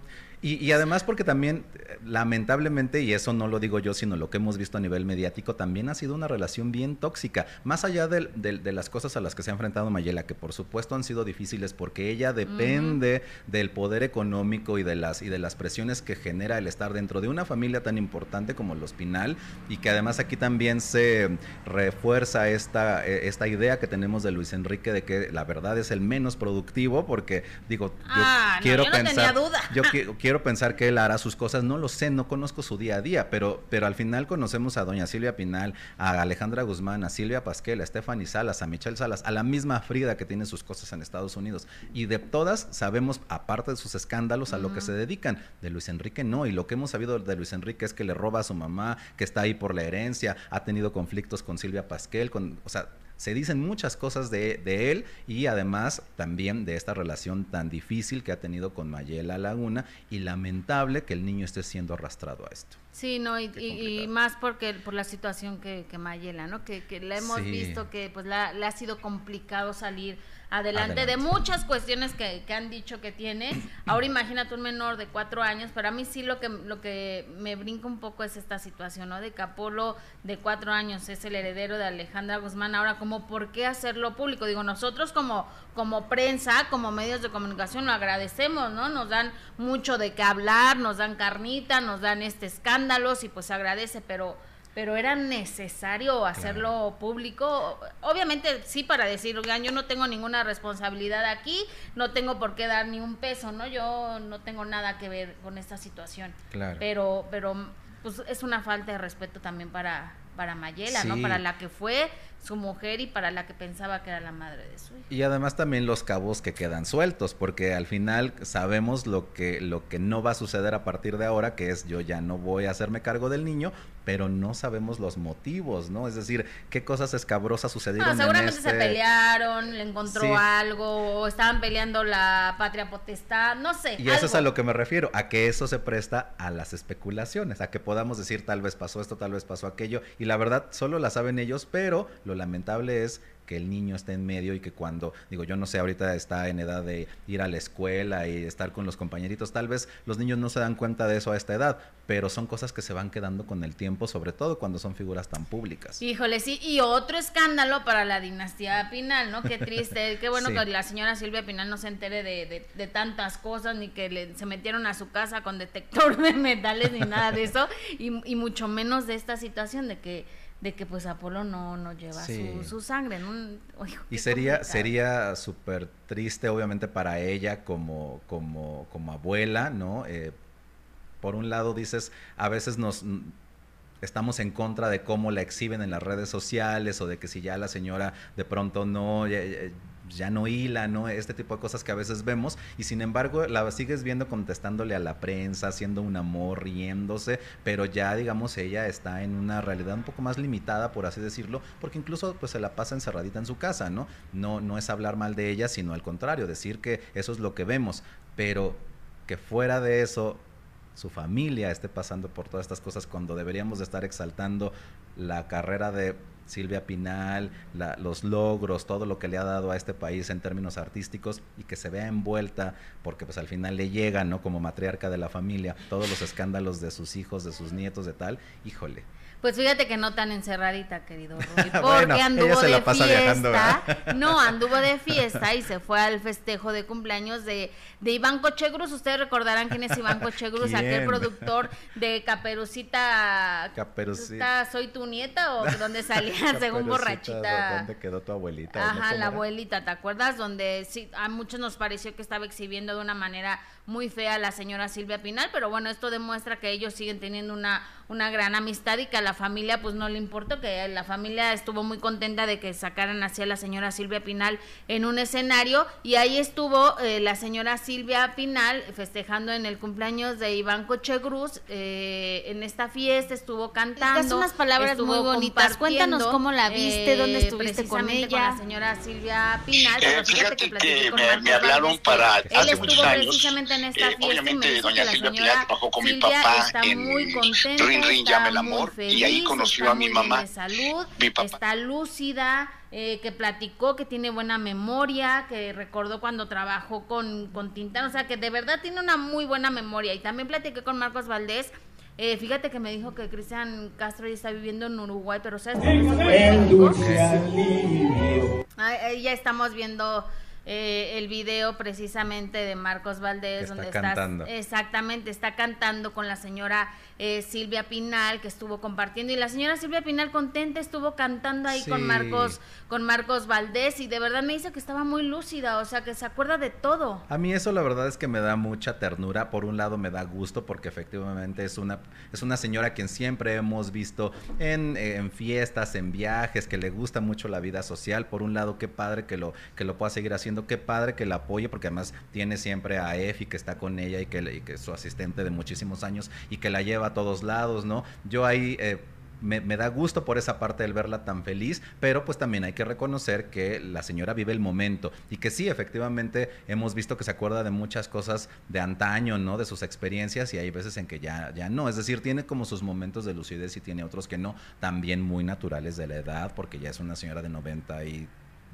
Y, además porque también, lamentablemente, y eso no lo digo yo, sino lo que hemos visto a nivel mediático, también ha sido una relación bien tóxica, más allá de, las cosas a las que se ha enfrentado Mayela, que por supuesto han sido difíciles porque ella depende del poder económico y de, las, y de las presiones que genera el estar dentro de una familia tan importante como los Pinal, y que además aquí también se refuerza esta, e, esta idea que tenemos de Luis Enrique de que la verdad es el menos productivo, porque digo, yo ah, quiero no pensar... duda. Yo quiero quiero pensar que él hará sus cosas, no lo sé, no conozco su día a día, pero, pero al final conocemos a doña Silvia Pinal, a Alejandra Guzmán, a Silvia Pasquel, a Stephanie Salas, a Michelle Salas, a la misma Frida que tiene sus cosas en Estados Unidos. Y de todas sabemos, aparte de sus escándalos, a lo que se dedican. De Luis Enrique no, y lo que hemos sabido de Luis Enrique es que le roba a su mamá, que está ahí por la herencia, ha tenido conflictos con Silvia Pasquel, con, o sea, se dicen muchas cosas de, de, él y además también de esta relación tan difícil que ha tenido con Mayela Laguna y lamentable que el niño esté siendo arrastrado a esto. Sí, no, y, más porque por la situación que, que Mayela, ¿no? Que, que la hemos visto que pues le ha sido complicado salir adelante, de muchas cuestiones que, que, han dicho que tiene. Ahora imagínate un menor de cuatro años, pero a mí sí lo que, lo que me brinca un poco es esta situación, ¿no? De Capolo de cuatro años es el heredero de Alejandra Guzmán. Ahora, como por qué hacerlo público? Digo, nosotros como, como prensa, como medios de comunicación, lo agradecemos, ¿no? Nos dan mucho de qué hablar, nos dan carnita, nos dan este escándalo y pues se agradece, pero pero era necesario hacerlo público. Obviamente sí para decir, oigan, yo no tengo ninguna responsabilidad aquí, no tengo por qué dar ni un peso, ¿no? Yo no tengo nada que ver con esta situación. Claro. Pero pero pues es una falta de respeto también para para Mayela, ¿no? Para la que fue su mujer y para la que pensaba que era la madre de su hijo. Y además también los cabos que quedan sueltos, porque al final sabemos lo que, lo que no va a suceder a partir de ahora, que es yo ya no voy a hacerme cargo del niño, pero no sabemos los motivos, ¿no? Es decir, qué cosas escabrosas sucedieron. Ah, seguramente se este pelearon, le encontró algo, o estaban peleando la patria potestad, no sé. Y eso es a lo que me refiero, a que eso se presta a las especulaciones, a que podamos decir tal vez pasó esto, tal vez pasó aquello, y la verdad solo la saben ellos, pero lo lamentable es que el niño esté en medio y que cuando, digo, yo no sé, ahorita está en edad de ir a la escuela y estar con los compañeritos, tal vez los niños no se dan cuenta de eso a esta edad, pero son cosas que se van quedando con el tiempo, sobre todo cuando son figuras tan públicas. Híjole, sí, y otro escándalo para la dinastía Pinal, ¿no? Qué triste, qué bueno que la señora Silvia Pinal no se entere de, tantas cosas, ni que le, se metieron a su casa con detector de metales, ni nada de eso, y, y mucho menos de esta situación de que de que pues Apolo no, no lleva su, sangre. y sería sería súper triste obviamente para ella como, como, como abuela, ¿no? Eh, por un lado dices, a veces nos estamos en contra de cómo la exhiben en las redes sociales o de que si ya la señora de pronto no ya no hila, ¿no? Este tipo de cosas que a veces vemos y sin embargo la sigues viendo contestándole a la prensa, haciendo un amor, riéndose, pero ya digamos ella está en una realidad un poco más limitada, por así decirlo, porque incluso pues se la pasa encerradita en su casa, ¿no? No, no es hablar mal de ella, sino al contrario, decir que eso es lo que vemos, pero que fuera de eso su familia esté pasando por todas estas cosas cuando deberíamos de estar exaltando la carrera de Silvia Pinal, los logros, todo lo que le ha dado a este país en términos artísticos y que se vea envuelta, porque pues al final le llega, ¿no? Como matriarca de la familia, todos los escándalos de sus hijos, de sus nietos, de tal, híjole, pues fíjate que no tan encerradita, querido Rui, porque anduvo de fiesta. no, anduvo de fiesta y se fue al festejo de cumpleaños de, de Iván Cochegruz. Ustedes recordarán quién es Iván Cochegruz, aquel productor de Caperucita. Caperucita. ¿Soy tu nieta o donde salía según borrachita? ¿Dónde quedó tu abuelita? Ajá, la abuelita, ¿te acuerdas? Donde sí, a muchos nos pareció que estaba exhibiendo de una manera muy fea la señora Silvia Pinal, pero bueno, esto demuestra que ellos siguen teniendo una, una gran amistad y que a la familia pues no le importó, que la familia estuvo muy contenta de que sacaran así a la señora Silvia Pinal en un escenario y ahí estuvo eh, la señora Silvia Pinal festejando en el cumpleaños de Iván Cochegruz eh, en esta fiesta, estuvo cantando. Es unas palabras muy bonitas, cuéntanos cómo la viste, dónde eh, estuviste con ella. Con la señora Silvia Pinal. fíjate, que, me, hablaron para hace muchos años. precisamente en esta fiesta obviamente doña Silvia Pinal trabajó con mi papá en muy contenta, Rin Rin Llame el Amor y ahí conoció a mi mamá. Salud, Está lúcida, eh, que platicó, que tiene buena memoria, que recordó cuando trabajó con, con Tintán, o sea que de verdad tiene una muy buena memoria. Y también platiqué con Marcos Valdés. Eh, fíjate que me dijo que Cristian Castro ya está viviendo en Uruguay, pero ¿sabes? Ahí ya estamos viendo eh, el video precisamente de Marcos Valdés, donde está cantando. exactamente, está cantando con la señora eh, Silvia Pinal, que estuvo compartiendo, y la señora Silvia Pinal contenta estuvo cantando ahí con Marcos, con Marcos Valdés, y de verdad me dice que estaba muy lúcida, o sea que se acuerda de todo. A mí eso la verdad es que me da mucha ternura, por un lado me da gusto, porque efectivamente es una, es una señora quien siempre hemos visto en, en fiestas, en viajes, que le gusta mucho la vida social, por un lado qué padre que lo, que lo pueda seguir haciendo qué padre que la apoye, porque además tiene siempre a Efi que está con ella y que, que es su asistente de muchísimos años y que la lleva todos lados, ¿no? Yo ahí... Eh, me, da gusto por esa parte el verla tan feliz, pero pues también hay que reconocer que la señora vive el momento y que sí, efectivamente hemos visto que se acuerda de muchas cosas de antaño, ¿no? De sus experiencias y hay veces en que ya, ya no, es decir, tiene como sus momentos de lucidez y tiene otros que no, también muy naturales de la edad, porque ya es una señora de 90 y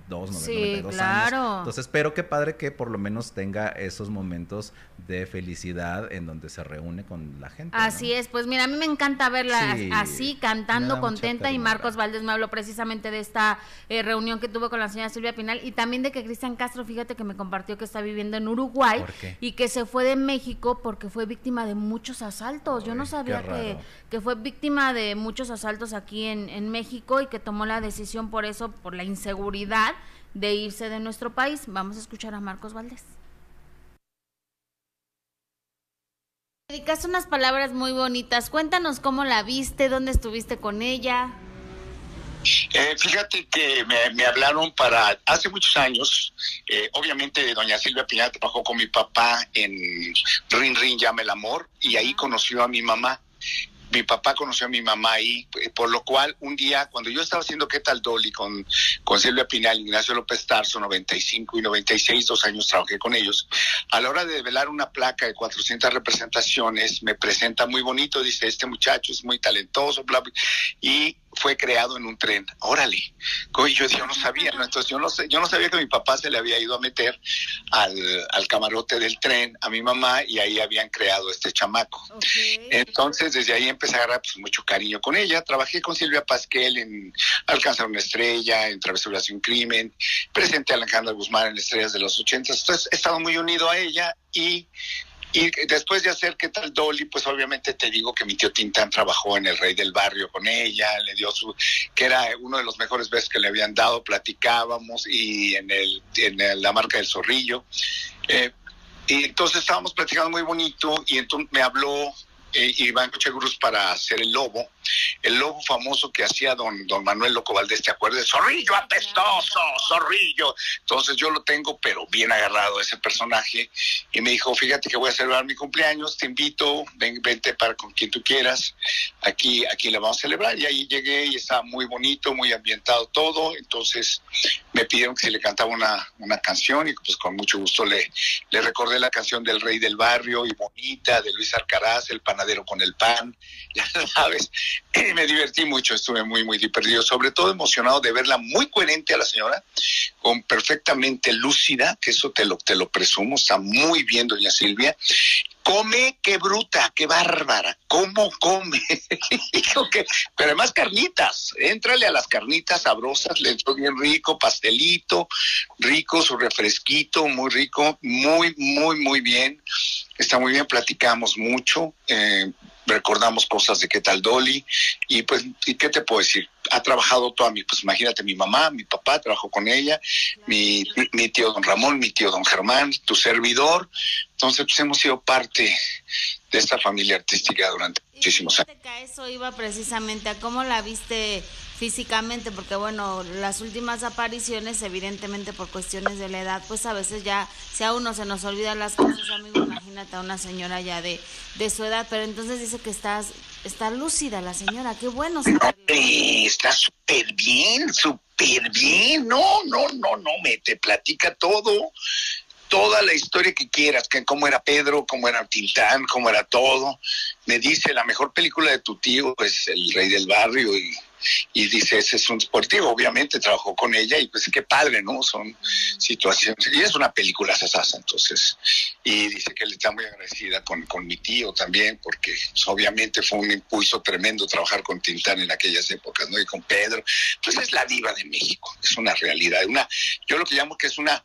dos, sí, claro. Entonces, espero que padre que por lo menos tenga esos momentos de felicidad en donde se reúne con la gente. Así es, pues mira, a mí me encanta verla así, cantando contenta y Marcos Valdés me habló precisamente de esta eh, reunión que tuvo con la señora Silvia Pinal y también de que Cristian Castro, fíjate que me compartió que está viviendo en Uruguay y que se fue de México porque fue víctima de muchos asaltos. Yo no sabía que, que fue víctima de muchos asaltos aquí en, en México y que tomó la decisión por eso, por la inseguridad de irse de nuestro país. Vamos a escuchar a Marcos Valdés. Dedicaste unas palabras muy bonitas. Cuéntanos cómo la viste, dónde estuviste con ella. Eh, fíjate que me, hablaron para hace muchos años, eh, obviamente doña Silvia Pinal trabajó con mi papá en Rin Rin Llame el Amor y ahí conoció a mi mamá mi papá conoció a mi mamá ahí, eh, por lo cual un día, cuando yo estaba haciendo ¿Qué tal Dolly? con, con Silvia Pinal, Ignacio López Tarso, 95 y 96, dos años trabajé con ellos, a la hora de velar una placa de 400 representaciones, me presenta muy bonito, dice, este muchacho es muy talentoso, bla, bla, y fue creado en un tren. Órale. Yo, yo no sabía, ¿no? entonces yo no sé, yo no sabía que mi papá se le había ido a meter al, al camarote del tren a mi mamá y ahí habían creado este chamaco. Entonces desde ahí empecé a agarrar pues, mucho cariño con ella. Trabajé con Silvia Pasquel en Alcanzar una estrella, en Travesura de un crimen, presenté a Alejandra Guzmán en Estrellas de los 80. Entonces he estado muy unido a ella y y después de hacer qué tal Dolly, pues obviamente te digo que mi tío Tintán trabajó en El Rey del Barrio con ella, le dio su, que era uno de los mejores besos que le habían dado, platicábamos y en la marca del zorrillo. Eh, y entonces estábamos platicando muy bonito y entonces me habló Iván Cochegruz para hacer el lobo, el lobo famoso que hacía don, don Manuel Loco Valdés, ¿te acuerdas? Zorrillo apestoso, zorrillo. Entonces yo lo tengo, pero bien agarrado ese personaje. Y me dijo, fíjate que voy a celebrar mi cumpleaños, te invito, ven, vente para con quien tú quieras. Aquí, aquí le vamos a celebrar. Y ahí llegué y estaba muy bonito, muy ambientado todo. Entonces me pidieron que si le cantaba una, una canción y pues con mucho gusto le, le recordé la canción del Rey del Barrio y Bonita, de Luis Alcaraz, el pan con el pan, ya sabes. Me divertí mucho, estuve muy, muy divertido, sobre todo emocionado de verla muy coherente a la señora, con perfectamente lúcida, que eso te lo, te lo presumo, está muy bien doña Silvia, come, qué bruta, qué bárbara, cómo come. Pero además carnitas, éntrale a las carnitas sabrosas, le entró bien rico, pastelito, rico, su refresquito, muy rico, muy, muy, muy bien. Está muy bien, platicamos mucho. Eh, recordamos cosas de qué tal Dolly y pues, ¿y qué te puedo decir? Ha trabajado toda mi, pues imagínate, mi mamá, mi papá trabajó con ella, mi, mi tío don Ramón, mi tío don Germán, tu servidor, entonces pues hemos sido parte de esta familia artística durante muchísimos años. Eso iba precisamente a cómo la viste físicamente, porque bueno, las últimas apariciones, evidentemente por cuestiones de la edad, pues a veces ya, si a uno se nos olvidan las cosas, amigo, imagínate a una señora ya de, de su edad, pero entonces dice que estás, está lúcida la señora, qué bueno. está súper bien, súper bien, no, no, no, no, me te platica todo toda la historia que quieras, que cómo era Pedro, cómo era Tintán, cómo era todo. Me dice, la mejor película de tu tío es El Rey del Barrio y y dice, ese es un deportivo, obviamente trabajó con ella y pues qué padre, ¿no? Son situaciones, y es una película sasasa, entonces, y dice que le está muy agradecida con, con mi tío también, porque pues, obviamente fue un impulso tremendo trabajar con Tintán en aquellas épocas, ¿no? Y con Pedro, pues es la diva de México, es una realidad, una, yo lo que llamo que es una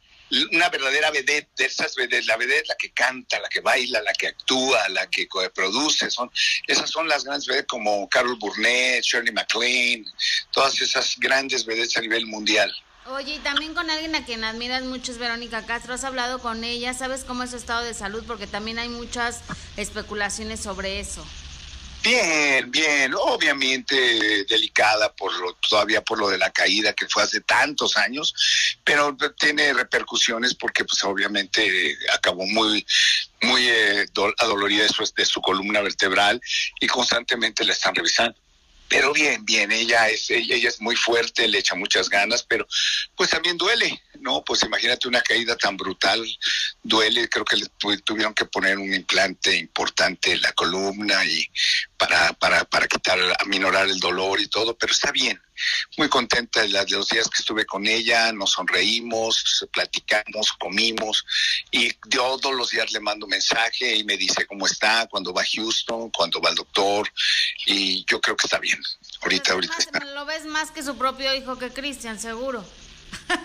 una verdadera vedette de esas vedettes, la vedette la que canta, la que baila, la que actúa, la que produce, son, esas son las grandes vedettes como Carol Burnett, Shirley MacLaine, todas esas grandes vedettes a nivel mundial. Oye, y también con alguien a quien admiras mucho es Verónica Castro, has hablado con ella, ¿sabes cómo es su estado de salud? Porque también hay muchas especulaciones sobre eso. Bien, bien, obviamente delicada por lo, todavía por lo de la caída que fue hace tantos años, pero tiene repercusiones porque pues obviamente acabó muy muy eh, adolorida de su, de su columna vertebral y constantemente la están revisando pero bien, bien, ella es, ella, ella, es muy fuerte, le echa muchas ganas, pero pues también duele, ¿no? Pues imagínate una caída tan brutal, duele, creo que le tuvieron que poner un implante importante en la columna y para, para, para quitar, aminorar el dolor y todo, pero está bien, muy contenta de los días que estuve con ella, nos sonreímos, platicamos, comimos y todos los días le mando mensaje y me dice cómo está, cuando va a Houston, cuando va al doctor y yo creo que está bien. Ahorita, ahorita. Lo ves más que su propio hijo que Cristian, seguro.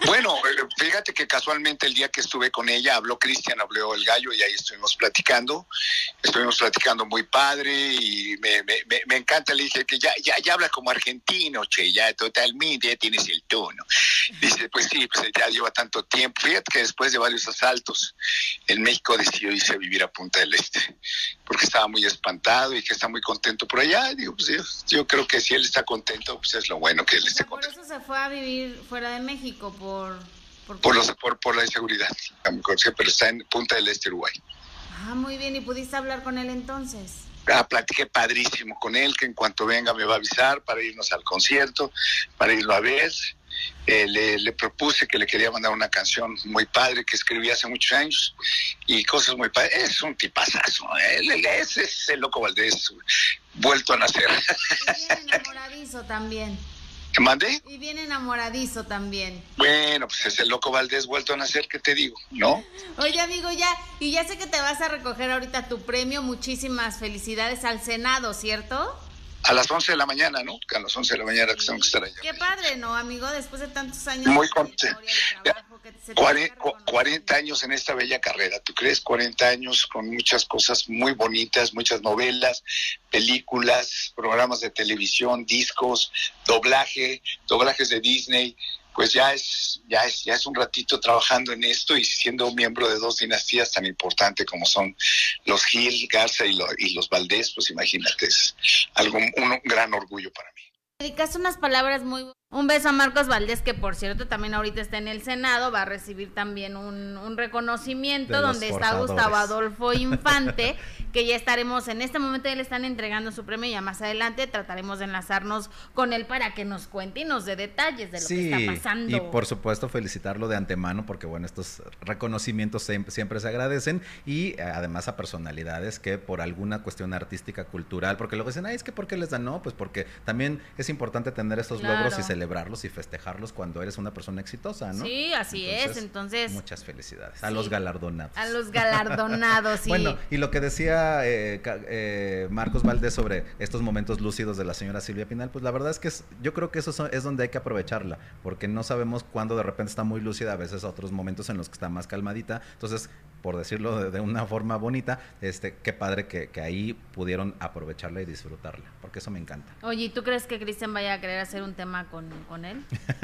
Bueno, eh, fíjate que casualmente el día que estuve con ella habló Cristian, habló el gallo y ahí estuvimos platicando. Estuvimos platicando muy padre y me, encanta. Le dije que ya, ya, ya habla como argentino, che, ya totalmente ya tienes el tono. Dice, pues sí, pues ya lleva tanto tiempo. Fíjate que después de varios asaltos en México decidió irse a vivir a Punta del Este porque estaba muy espantado y que está muy contento por allá. Digo, pues yo, creo que si él está contento, pues es lo bueno que él esté contento. Por eso se fue a vivir fuera de México, por... Por, los, por, por la inseguridad, pero está en Punta del Este, Uruguay. Ah, muy bien. ¿Y pudiste hablar con él entonces? Ah, platiqué padrísimo con él, que en cuanto venga me va a avisar para irnos al concierto, para irlo a ver. Eh, le, propuse que le quería mandar una canción muy padre que escribí hace muchos años y cosas muy padres. Es un tipazazo. Él, es, es, el loco Valdés vuelto a nacer. Y enamoradizo también. ¿Te mandé? Y bien enamoradizo también. Bueno, pues es el loco Valdés vuelto a nacer, ¿qué te digo? ¿No? Oye, amigo, ya, y ya sé que te vas a recoger ahorita tu premio. Muchísimas felicidades al Senado, ¿cierto? a las 11 de la mañana, ¿no? a las 11 de la mañana que tengo que estar allá. Qué padre, ¿no, amigo? Después de tantos años. Muy contento. 40, años en esta bella carrera, ¿tú crees? 40 años con muchas cosas muy bonitas, muchas novelas, películas, programas de televisión, discos, doblaje, doblajes de Disney, pues ya es, ya es, ya es un ratito trabajando en esto y siendo miembro de dos dinastías tan importantes como son los Gil, Garza y, y los Valdés, pues imagínate, es algo, un gran orgullo para mí. Dedicaste unas palabras muy un beso a Marcos Valdés, que por cierto también ahorita está en el Senado, va a recibir también un, reconocimiento donde está Gustavo Adolfo Infante, que ya estaremos, en este momento ya le están entregando su premio, ya más adelante trataremos de enlazarnos con él para que nos cuente y nos dé detalles de lo que está pasando. Y por supuesto felicitarlo de antemano, porque bueno, estos reconocimientos siempre, se agradecen, y eh, además a personalidades que por alguna cuestión artística, cultural, porque luego dicen, ay, es que ¿por qué les dan? No, pues porque también es importante tener estos logros y se celebrarlos y festejarlos cuando eres una persona exitosa, ¿no? Sí, así es. Entonces. Muchas felicidades. A los galardonados. A los galardonados, sí. bueno, y lo que decía eh, eh, Marcos Valdés sobre estos momentos lúcidos de la señora Silvia Pinal, pues la verdad es que yo creo que eso es donde hay que aprovecharla, porque no sabemos cuándo de repente está muy lúcida, a veces otros momentos en los que está más calmadita. Entonces, por decirlo de, una forma bonita, este, qué padre que, que, ahí pudieron aprovecharla y disfrutarla, porque eso me encanta. Oye, ¿y tú crees que Cristian vaya a querer hacer un tema con, con él?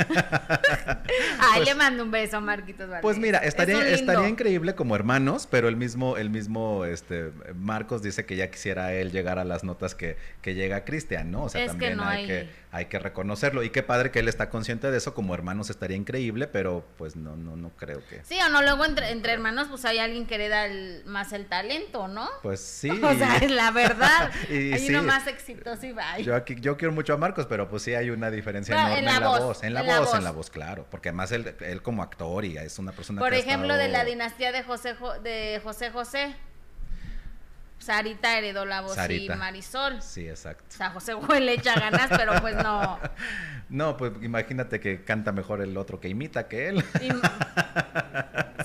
Ay, pues le mando un beso a Marquitos Pues mira, estaría, estaría increíble como hermanos, pero el mismo, el mismo este, Marcos dice que ya quisiera él llegar a las notas que, que llega Cristian, ¿no? O sea, también hay, que, hay que reconocerlo. Y qué padre que él está consciente de eso, como hermanos estaría increíble, pero pues no, no, no creo que. Sí, o no, luego entre, entre hermanos, pues hay alguien que hereda más el talento, ¿no? Pues sí. O sea, es la verdad. hay uno más exitoso y va. Yo, aquí, yo quiero mucho a Marcos, pero pues sí hay una diferencia enorme en la, voz. En la, voz, en la voz, claro. Porque además él, él como actor y es una persona Por ejemplo, de la dinastía de José, de José José. Sarita heredó la voz y Marisol. Sí, exacto. O sea, José Juan le echa ganas, pero pues no. No, pues imagínate que canta mejor el otro que imita que él.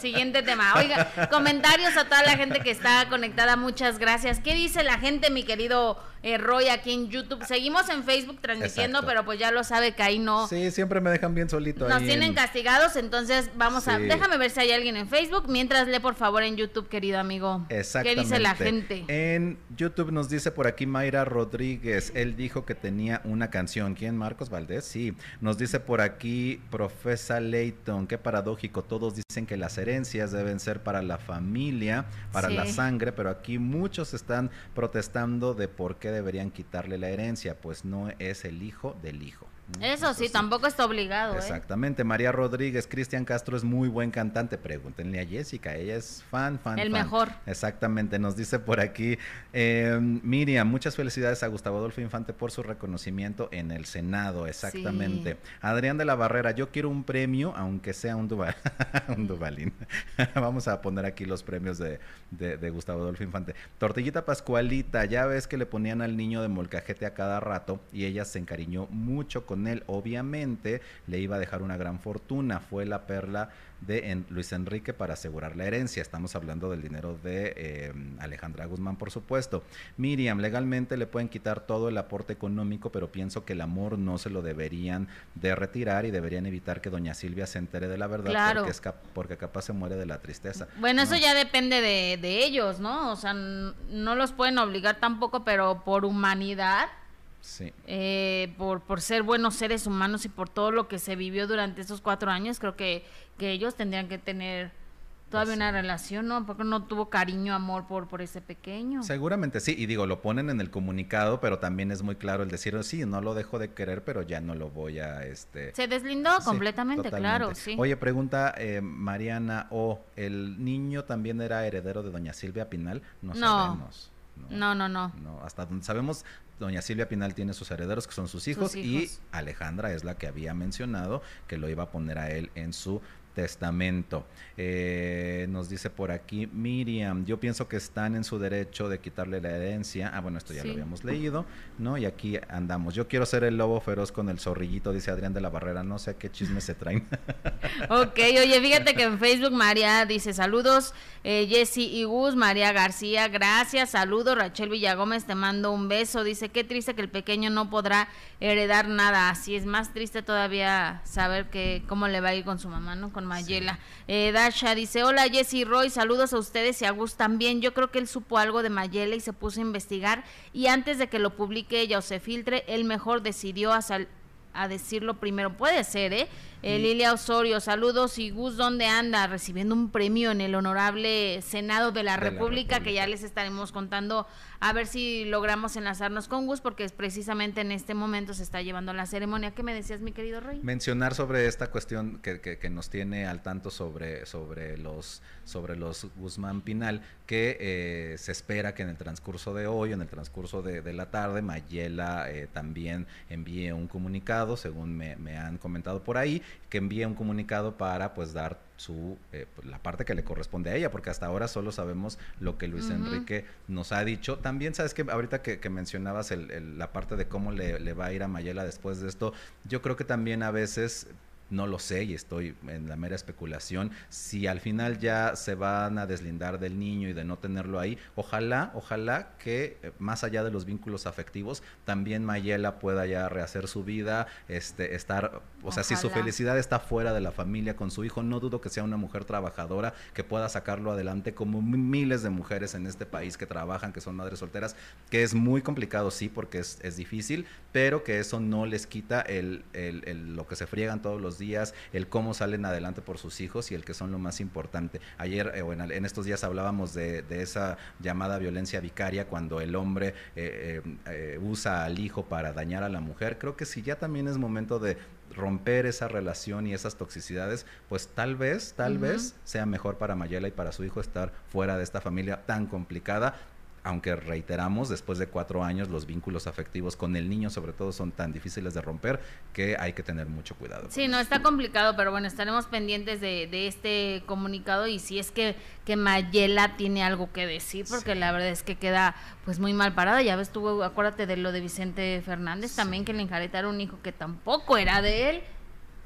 Siguiente tema. Oiga, comentarios a toda la gente que está conectada, muchas gracias. ¿Qué dice la gente, mi querido eh, Roy, aquí en YouTube? Seguimos en Facebook transmitiendo, pero pues ya lo sabe que ahí no. Sí, siempre me dejan bien solito. Nos tienen castigados, entonces vamos a. Déjame ver si hay alguien en Facebook. Mientras lee, por favor, en YouTube, querido amigo. Exactamente. ¿Qué dice la gente? En YouTube nos dice por aquí Mayra Rodríguez. Él dijo que tenía una canción. ¿Quién? Marcos Valdés. Sí. Nos dice por aquí Profesa Leighton. Qué paradójico. Todos dicen que las herencias deben ser para la familia, para la sangre, pero aquí muchos están protestando de por qué deberían quitarle la herencia, pues no es el hijo del hijo. Eso sí, tampoco está obligado. ¿eh? Exactamente. María Rodríguez, Cristian Castro es muy buen cantante. Pregúntenle a Jessica, ella es fan, fan. El mejor. Exactamente. Nos dice por aquí em, Miriam, muchas felicidades a Gustavo Adolfo Infante por su reconocimiento en el Senado. Exactamente. Adrián de la Barrera, yo quiero un premio, aunque sea un, Duval, un Duvalín. Vamos a poner aquí los premios de, de Gustavo Adolfo Infante. Tortillita Pascualita, ya ves que le ponían al niño de molcajete a cada rato y ella se encariñó mucho con él. Obviamente le iba a dejar una gran fortuna. Fue la perla de Luis Enrique para asegurar la herencia. Estamos hablando del dinero de eh, Alejandra Guzmán, por supuesto. Miriam, legalmente le pueden quitar todo el aporte económico, pero pienso que el amor no se lo deberían de retirar y deberían evitar que doña Silvia se entere de la verdad porque, es porque capaz se muere de la tristeza. Bueno, eso ya depende de, de ellos, ¿no? O sea, no los pueden obligar tampoco, pero por humanidad Sí. Eh, por, por ser buenos seres humanos y por todo lo que se vivió durante esos cuatro años, creo que, que ellos tendrían que tener todavía una relación, ¿no? Porque no tuvo cariño, amor por, por ese pequeño. Seguramente sí, y digo, lo ponen en el comunicado, pero también es muy claro el decir, sí, no lo dejo de querer, pero ya no lo voy a, este... Se deslindó completamente, claro, sí. Oye, pregunta eh, Mariana, ¿o el niño también era heredero de doña Silvia Pinal? No, sabemos. No, no, no. no. hasta donde sabemos, doña Silvia Pinal tiene sus herederos que son sus hijos, Sus hijos. y Alejandra es la que había mencionado que lo iba a poner a él en su testamento. Eh, nos dice por aquí Miriam, yo pienso que están en su derecho de quitarle la herencia. Ah, bueno, esto ya Sí. lo habíamos leído, ¿no? Y aquí andamos. Yo quiero ser el lobo feroz con el zorrillito, dice Adrián de la Barrera. No sé a qué chisme se traen. Ok, oye, fíjate que en Facebook María dice saludos, eh, Jessy y Gus, María García, gracias, saludos, Rachel Villagómez, te mando un beso, dice, qué triste que el pequeño no podrá heredar nada, así es más triste todavía saber que cómo le va a ir con su mamá, ¿no? Con Mayela. Eh, Dasha dice, hola Jessy Roy, saludos a ustedes y a Gus también, yo creo que él supo algo de Mayela y se puso a investigar y antes de que lo publique ella o se filtre, él mejor decidió a decirlo primero. Puede ser, ¿eh? Eh, Lilia Osorio, saludos y Gus, ¿dónde anda? Recibiendo un premio en el honorable Senado de la, De la República, que ya les estaremos contando a ver si logramos enlazarnos con Gus, porque es precisamente en este momento se está llevando la ceremonia. ¿Qué me decías, mi querido Rey? mencionar sobre esta cuestión que, que- que nos tiene al tanto sobre, sobre los sobre los Guzmán Pinal, que eh, se espera que en el transcurso de hoy, en el transcurso de, de la tarde, Mayela eh, también envíe un comunicado, según me, me han comentado por ahí, que envíe un comunicado para pues dar su eh, pues, la parte que le corresponde a ella, porque hasta ahora solo sabemos lo que Luis. Enrique nos ha dicho. También sabes que ahorita que, que mencionabas el- el- la parte de cómo le, le va a ir a Mayela después de esto, yo creo que también a veces no lo sé y estoy en la mera especulación. Si al final ya se van a deslindar del niño y de no tenerlo ahí, ojalá, ojalá que eh, más allá de los vínculos afectivos, también Mayela pueda ya rehacer su vida, este, estar, o sea, si su felicidad está fuera de la familia con su hijo, no dudo que sea una mujer trabajadora que pueda sacarlo adelante como mi- miles de mujeres en este país que trabajan, que son madres solteras, que es muy complicado, sí, porque es, es difícil, pero que eso no les quita el, el- el- lo que se friegan todos los días, el cómo salen adelante por sus hijos y el que son lo más importante. Ayer, eh, o en, estos días hablábamos de, de esa llamada violencia vicaria cuando el hombre eh, eh, eh, usa al hijo para dañar a la mujer. Creo que si ya también es momento de romper esa relación y esas toxicidades, pues tal vez, tal vez sea mejor para Mayela y para su hijo estar fuera de esta familia tan complicada. Aunque reiteramos, después de cuatro años los vínculos afectivos con el niño sobre todo son tan difíciles de romper que hay que tener mucho cuidado. Sí, no, eso. está complicado, pero bueno, estaremos pendientes de, de este comunicado y si es que, que Mayela tiene algo que decir, porque Sí. la verdad es que queda pues muy mal parada. Ya ves tú, acuérdate de lo de Vicente Fernández también, que le enjaretaron un hijo que tampoco era de él,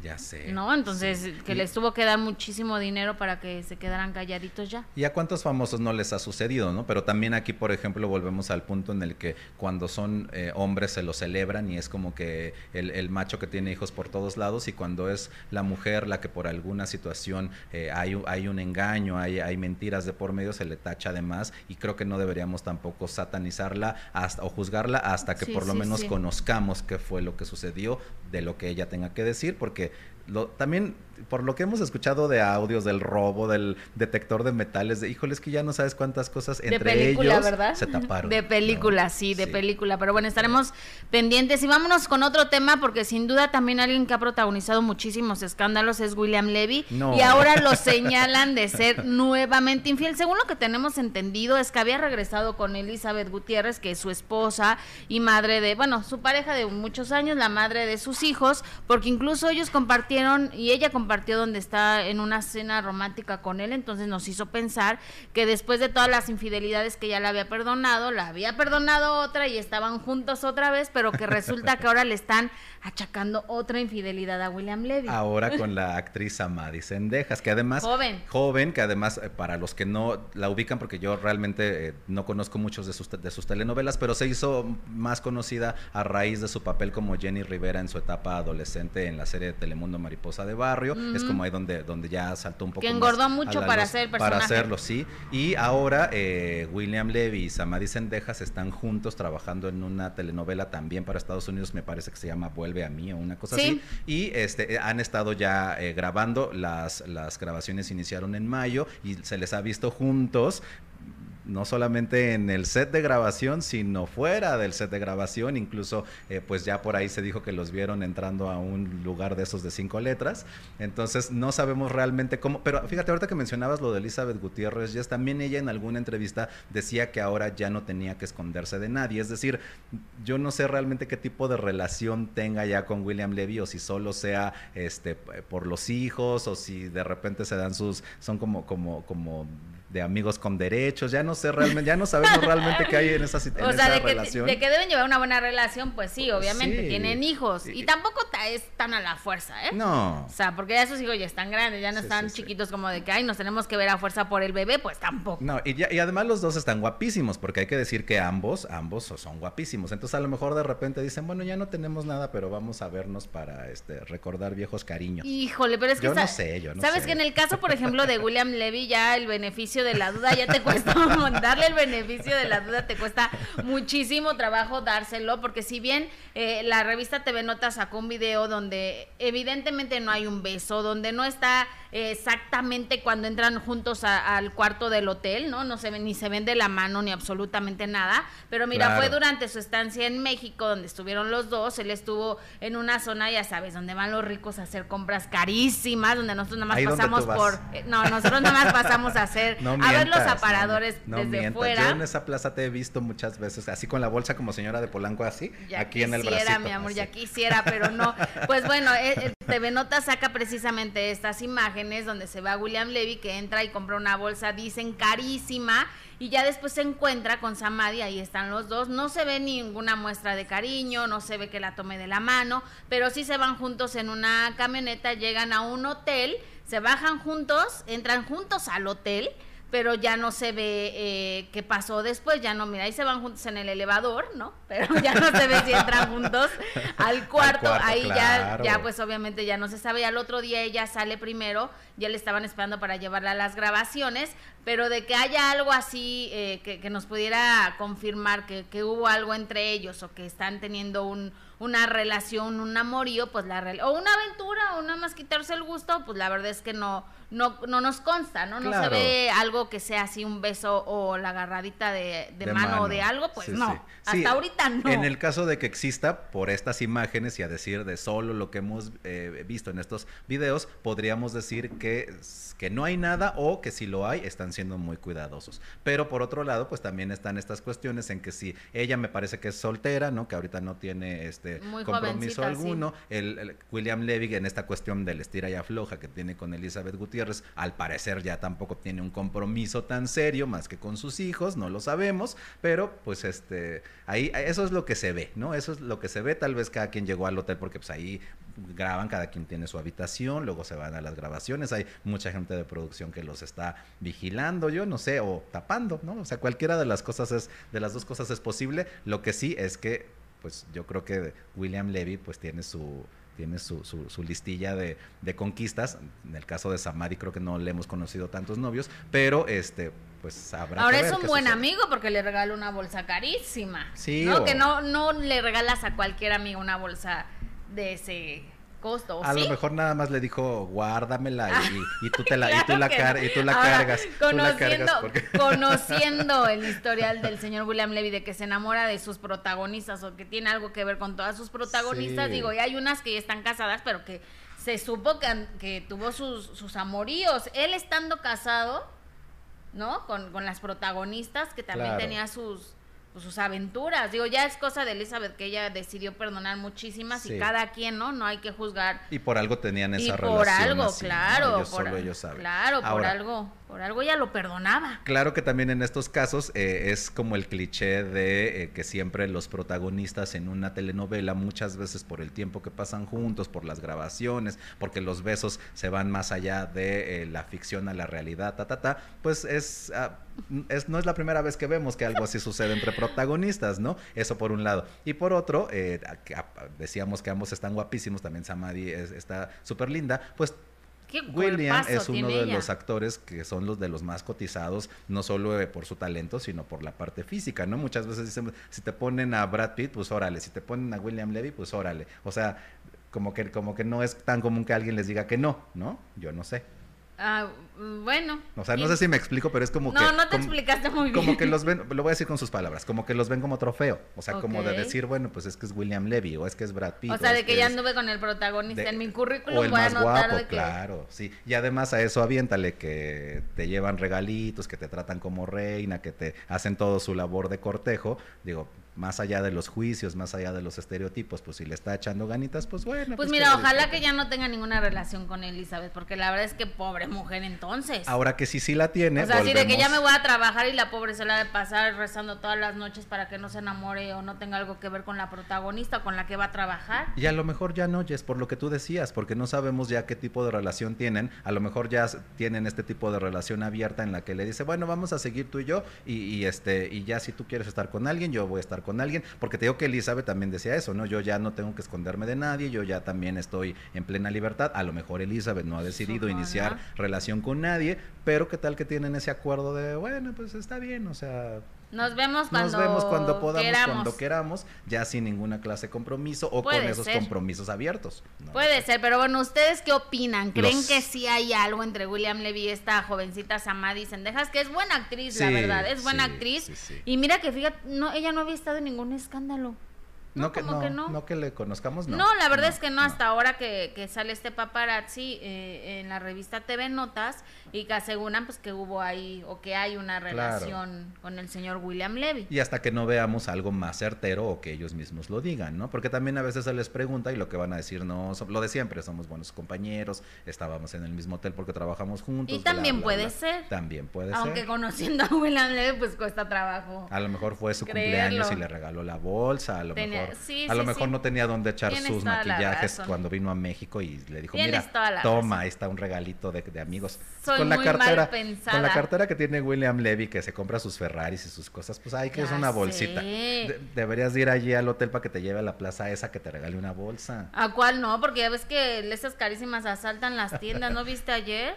Ya sé. ¿no? Entonces, sí. que les tuvo que dar muchísimo dinero para que se quedaran calladitos ya. ¿Y a cuántos famosos no les ha sucedido, no? Pero también aquí, por ejemplo, volvemos al punto en el que cuando son eh, hombres se lo celebran y es como que el, el macho que tiene hijos por todos lados y cuando es la mujer la que por alguna situación eh, hay, un- hay un engaño, hay, hay mentiras de por medio, se le tacha de más y creo que no deberíamos tampoco satanizarla hasta, o juzgarla hasta que Sí, por lo sí, menos conozcamos qué fue lo que sucedió, de lo que ella tenga que decir, porque lo, también por lo que hemos escuchado de audios del robo, del detector de metales, de híjole, es que ya no sabes cuántas cosas entre de película, ellos ¿verdad? se taparon. De película, ¿no? sí, de película. Pero bueno, estaremos pendientes. Y vámonos con otro tema, porque sin duda también alguien que ha protagonizado muchísimos escándalos es William Levy. No. Y ahora lo señalan de ser nuevamente infiel. Según lo que tenemos entendido, es que había regresado con Elizabeth Gutiérrez, que es su esposa y madre de, bueno, su pareja de muchos años, la madre de sus hijos, porque incluso ellos compartieron y ella compartió donde está en una cena romántica con él, entonces nos hizo pensar que después de todas las infidelidades que ya le había perdonado, la había perdonado otra y estaban juntos otra vez, pero que resulta que ahora le están achacando otra infidelidad a William Levy. Ahora con la actriz Amadi Sendejas, que además... Joven. Joven, que además, eh, para los que no la ubican, porque yo realmente eh, no conozco muchos de sus, de sus telenovelas, pero se hizo más conocida a raíz de su papel como Jenny Rivera en su etapa adolescente en la serie de Telemundo Mariposa de Barrio. Es como ahí donde, donde ya saltó un poco Que engordó mucho para ser el Para personaje. hacerlo, sí. Y ahora eh, William Levy y Samadhi Sendejas están juntos trabajando en una telenovela también para Estados Unidos, me parece que se llama Vuelve a mí o una cosa Sí. así. Y este, eh, han estado ya eh, grabando, las, las grabaciones iniciaron en mayo y se les ha visto juntos no solamente en el set de grabación, sino fuera del set de grabación, incluso eh, pues ya por ahí se dijo que los vieron entrando a un lugar de esos de cinco letras, entonces no sabemos realmente cómo, pero fíjate ahorita que mencionabas lo de Elizabeth Gutiérrez, ya también ella en alguna entrevista decía que ahora ya no tenía que esconderse de nadie, es decir, yo no sé realmente qué tipo de relación tenga ya con William Levy o si solo sea este por los hijos o si de repente se dan sus son como como como de amigos con derechos, ya no sé realmente, ya no sabemos realmente qué hay en esa, en o sea, de relación. Que, de que deben llevar una buena relación, pues sí, obviamente, tienen hijos. Y, tampoco es tan a la fuerza, ¿eh? No. O sea, porque ya esos hijos ya están grandes, ya no están chiquitos como de que, ay, nos tenemos que ver a fuerza por el bebé, pues tampoco. No, y, y además los dos están guapísimos, porque hay que decir que ambos, ambos son guapísimos. Entonces a lo mejor de repente dicen, bueno, ya no tenemos nada, pero vamos a vernos para este recordar viejos cariños. Híjole, pero es que... Yo no sé, yo no ¿Sabes que en el caso, por ejemplo, de William Levy, ya el beneficio de la duda ya te cuesta, darle el beneficio de la duda te cuesta muchísimo trabajo dárselo, porque si bien eh, la revista TV Notas sacó un video donde evidentemente no hay un beso, donde no está exactamente cuando entran juntos al cuarto del hotel, ¿no? No se ve, ni se ven de la mano ni absolutamente nada, pero mira, fue durante su estancia en México donde estuvieron los dos, él estuvo en una zona, ya sabes, donde van los ricos a hacer compras carísimas, donde nosotros nada más pasamos por eh, no, nosotros nada más pasamos a hacer a ver los aparadores desde fuera. Yo en esa plaza te he visto muchas veces así con la bolsa como señora de Polanco así, aquí en el bracito. mi amor, ya quisiera, pero no. Pues bueno, eh, eh, TV Nota saca precisamente estas imágenes donde se ve a William Levy que entra y compra una bolsa, dicen carísima, y ya después se encuentra con Samadhi, ahí están los dos, no se ve ninguna muestra de cariño, no se ve que la tome de la mano, pero sí se van juntos en una camioneta, llegan a un hotel, se bajan juntos, entran juntos al hotel, pero ya no se ve eh, qué pasó después, ya no, mira, ahí se van juntos en el elevador, ¿no? Pero ya no se ve si entran juntos al cuarto, ahí ya, ya pues obviamente ya no se sabe, al otro día ella sale primero, ya le estaban esperando para llevarla a las grabaciones, pero de que haya algo así eh, que, que, nos pudiera confirmar que, que hubo algo entre ellos o que están teniendo un una relación, un amorío, pues la o una aventura o nada más quitarse el gusto, pues la verdad es que no no no nos consta, ¿no? No se ve algo que sea así un beso o la agarradita de, mano, o de algo, pues no. Hasta ahorita no. En el caso de que exista por estas imágenes y a decir de solo lo que hemos eh, visto en estos videos, podríamos decir que que no hay nada o que si lo hay están siendo muy cuidadosos. Pero por otro lado, pues también están estas cuestiones en que si ella me parece que es soltera, ¿no? Que ahorita no tiene este compromiso alguno. El, William Levy en esta cuestión del estira y afloja que tiene con Elizabeth Gutiérrez, al parecer ya tampoco tiene un compromiso tan serio más que con sus hijos, no lo sabemos, pero pues este ahí eso es lo que se ve, ¿no? Eso es lo que se ve, tal vez cada quien llegó al hotel porque pues ahí graban, cada quien tiene su habitación, luego se van a las grabaciones, hay mucha gente de producción que los está vigilando, yo no sé, o tapando, ¿no? O sea, cualquiera de las cosas es, de las dos cosas es posible, lo que sí es que, pues yo creo que William Levy pues tiene su tiene su, su, listilla de, de, conquistas. En el caso de Samadi creo que no le hemos conocido tantos novios, pero este pues habrá Ahora es un buen amigo porque le regaló una bolsa carísima. Sí. ¿no? Que no, no le regalas a cualquier amigo una bolsa de ese costo. A lo mejor nada más le dijo, guárdamela y, y tú, te la, y tú la, y tú la cargas. Conociendo, conociendo el historial del señor William Levy de que se enamora de sus protagonistas o que tiene algo que ver con todas sus protagonistas, digo, y hay unas que ya están casadas, pero que se supo que, que tuvo sus, sus amoríos. Él estando casado, ¿no? Con, con las protagonistas, que también tenía sus pues, sus aventuras. Digo, ya es cosa de Elizabeth que ella decidió perdonar muchísimas y cada quien, ¿no? No hay que juzgar. Y por algo tenían esa y relación. Por algo, claro. Ellos solo ellos saben. Claro, por algo. Por algo ya lo perdonaba. Claro que también en estos casos eh, es como el cliché de eh, que siempre los protagonistas en una telenovela, muchas veces por el tiempo que pasan juntos, por las grabaciones, porque los besos se van más allá de eh, la ficción a la realidad, ta, ta, ta, pues es, ah, es, no es la primera vez que vemos que algo así sucede entre protagonistas, ¿no? Eso por un lado. Y por otro, decíamos que ambos están guapísimos, también Samadhi está súper linda, pues William es uno de los actores que son los de los más cotizados, no solo por su talento, sino por la parte física, ¿no? Muchas veces dicen, si te ponen a Brad Pitt, pues órale, si te ponen a William Levy, pues órale. O sea, como que, como que no es tan común que alguien les diga que no, ¿no? Yo no sé. Ah, mm, bueno. O sea, no sé si me explico, pero es como no, que... No, no te como, explicaste muy bien. Como que los ven, lo voy a decir con sus palabras, como que los ven como trofeo. O sea, como de decir, bueno, pues es que es William Levy o es que es Brad Pitt. O sea, de que, que ya es anduve con el protagonista de, en mi currículum, o el voy más a anotar guapo, de que... claro, sí. Y además a eso aviéntale que te llevan regalitos, que te tratan como reina, que te hacen todo su labor de cortejo. Digo, más allá de los juicios, más allá de los estereotipos, pues si le está echando ganitas, pues bueno. Pues, pues mira, ojalá que ya no tenga ninguna relación con Elizabeth, porque la verdad es que pobre mujer entonces. Ahora que sí, sí la tiene. O sea, así de que ya me voy a trabajar y la pobre se la de pasar rezando todas las noches para que no se enamore o no tenga algo que ver con la protagonista con la que va a trabajar. Y a lo mejor ya no, Jess, por lo que tú decías, porque no sabemos ya qué tipo de relación tienen. A lo mejor ya tienen este tipo de relación abierta en la que le dice, bueno, vamos a seguir tú y yo, y, y este, y ya si tú quieres estar con alguien, yo voy a estar con alguien, porque te digo que Elizabeth también decía eso, ¿no? Yo ya no tengo que esconderme de nadie, yo ya también estoy en plena libertad. A lo mejor Elizabeth no ha decidido iniciar relación con nadie, pero qué tal que tienen ese acuerdo de, bueno, pues está bien, o sea, nos vemos cuando, Nos vemos cuando podamos, queramos. cuando queramos, ya sin ninguna clase de compromiso o Puede con esos ser. compromisos abiertos. ¿no? Puede ser, pero bueno, ¿ustedes qué opinan? ¿Creen Los- que sí hay algo entre William Levy y esta jovencita Samadhi Sendejas? Que es buena actriz, la verdad, es buena sí, actriz. sí. Y mira que fíjate, no, ella no había estado en ningún escándalo. No, No, que, no, que no. no que le conozcamos, no. No, la verdad es que no, hasta ahora que, que sale este paparazzi eh, en la revista TV Notas y que aseguran pues que hubo ahí o que hay una Claro. relación con el señor William Levy. Y hasta que no veamos algo más certero o que ellos mismos lo digan, ¿no? Porque también a veces se les pregunta y lo que van a decir, no, so- lo de siempre, somos buenos compañeros, estábamos en el mismo hotel porque trabajamos juntos. Y también bla, puede bla. ser. También puede Aunque ser. conociendo a William Levy pues cuesta trabajo. A lo mejor fue su Creerlo. cumpleaños y le regaló la bolsa, a lo Tenía- mejor, sí, a lo mejor sí. no tenía dónde echar Tienes sus maquillajes cuando vino a México y le dijo, Tienes mira, toma, ahí está un regalito de, de amigos. Soy con la muy cartera, con la cartera que tiene William Levy que se compra sus Ferraris y sus cosas, pues hay que es una bolsita. De- deberías de ir allí al hotel para que te lleve a la plaza esa que te regale una bolsa. ¿A cuál no? Porque ya ves que esas carísimas asaltan las tiendas, ¿no viste ayer?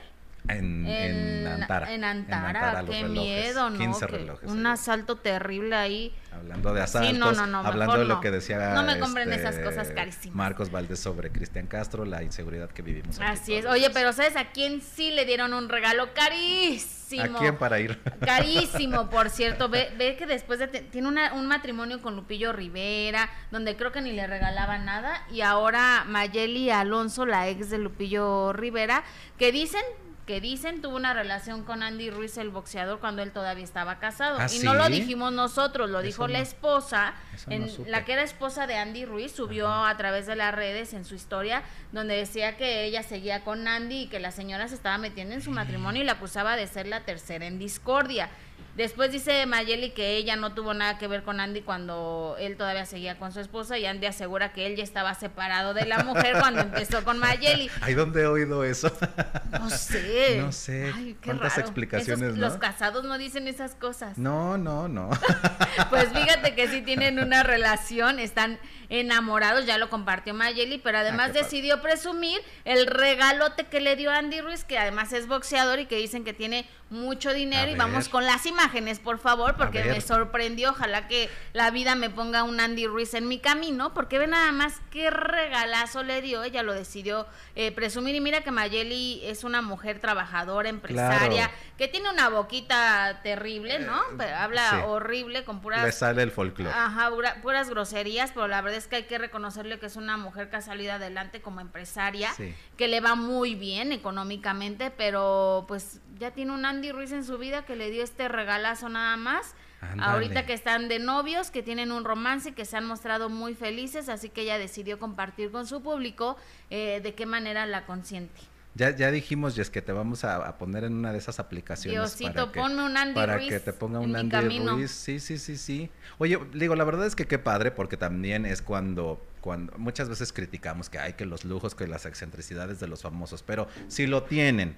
En, en Antara. En Antara, qué relojes, miedo, ¿no? 15 Que relojes. un ahí. asalto terrible ahí. Hablando de asaltos, Sí, no, no, no, hablando de lo que decía No me compren este, esas cosas carísimas. Marcos Valdés sobre Cristian Castro, la inseguridad que vivimos. aquí Así es. Oye, pero. ¿sabes a quién sí le dieron un regalo carísimo? ¿A quién para ir? Carísimo, por cierto. Ve, ve que después de... tiene una- un matrimonio con Lupillo Rivera, donde creo que ni le regalaba nada. Y ahora Mayeli Alonso, la ex de Lupillo Rivera, que dicen... Que dicen tuvo una relación con Andy Ruiz, el boxeador, cuando él todavía estaba casado. ¿Ah, y no lo dijimos nosotros, lo Eso dijo no- la esposa. en- no la que era esposa de Andy Ruiz subió a través de las redes en su historia donde decía que ella seguía con Andy y que la señora se estaba metiendo en su matrimonio y la acusaba de ser la tercera en discordia. Después dice Mayeli que ella no tuvo nada que ver con Andy cuando él todavía seguía con su esposa y Andy asegura que él ya estaba separado de la mujer cuando empezó con Mayeli. ¿Ay, dónde he oído eso? No sé. No sé. Ay, qué ¿Cuántas raro. explicaciones, Esos- no? Los casados no dicen esas cosas. No, no, no. Pues fíjate que sí tienen una relación, están enamorados, ya lo compartió Mayeli, pero además Ah, padre. decidió presumir el regalote que le dio Andy Ruiz, que además es boxeador y que dicen que tiene mucho dinero. Y vamos con las imágenes, por favor, porque me sorprendió. Ojalá que la vida me ponga un Andy Ruiz en mi camino, porque ve nada más qué regalazo le dio. Ella lo decidió eh, presumir. Y mira que Mayeli es una mujer trabajadora, empresaria, Claro. que tiene una boquita terrible, ¿no? Eh, habla sí. horrible, con puras Le sale el folclore. Ajá, pura- puras groserías, pero la verdad es que hay que reconocerle que es una mujer que ha salido adelante como empresaria, Sí. que le va muy bien económicamente, pero pues ya tiene un Andy Ruiz en su vida que le dio este regalazo nada más. Ahorita que están de novios, que tienen un romance y que se han mostrado muy felices, así que ella decidió compartir con su público eh, de qué manera la consiente. Ya, ya dijimos, Jess, que te vamos a, a poner en una de esas aplicaciones. Diosito, para que, ponme un Andy para Ruiz que te ponga un Andy camino. Ruiz. Sí, sí, sí, sí. Oye, digo, la verdad es que qué padre, porque también es cuando, cuando muchas veces criticamos que hay que los lujos, que las excentricidades de los famosos, pero si lo tienen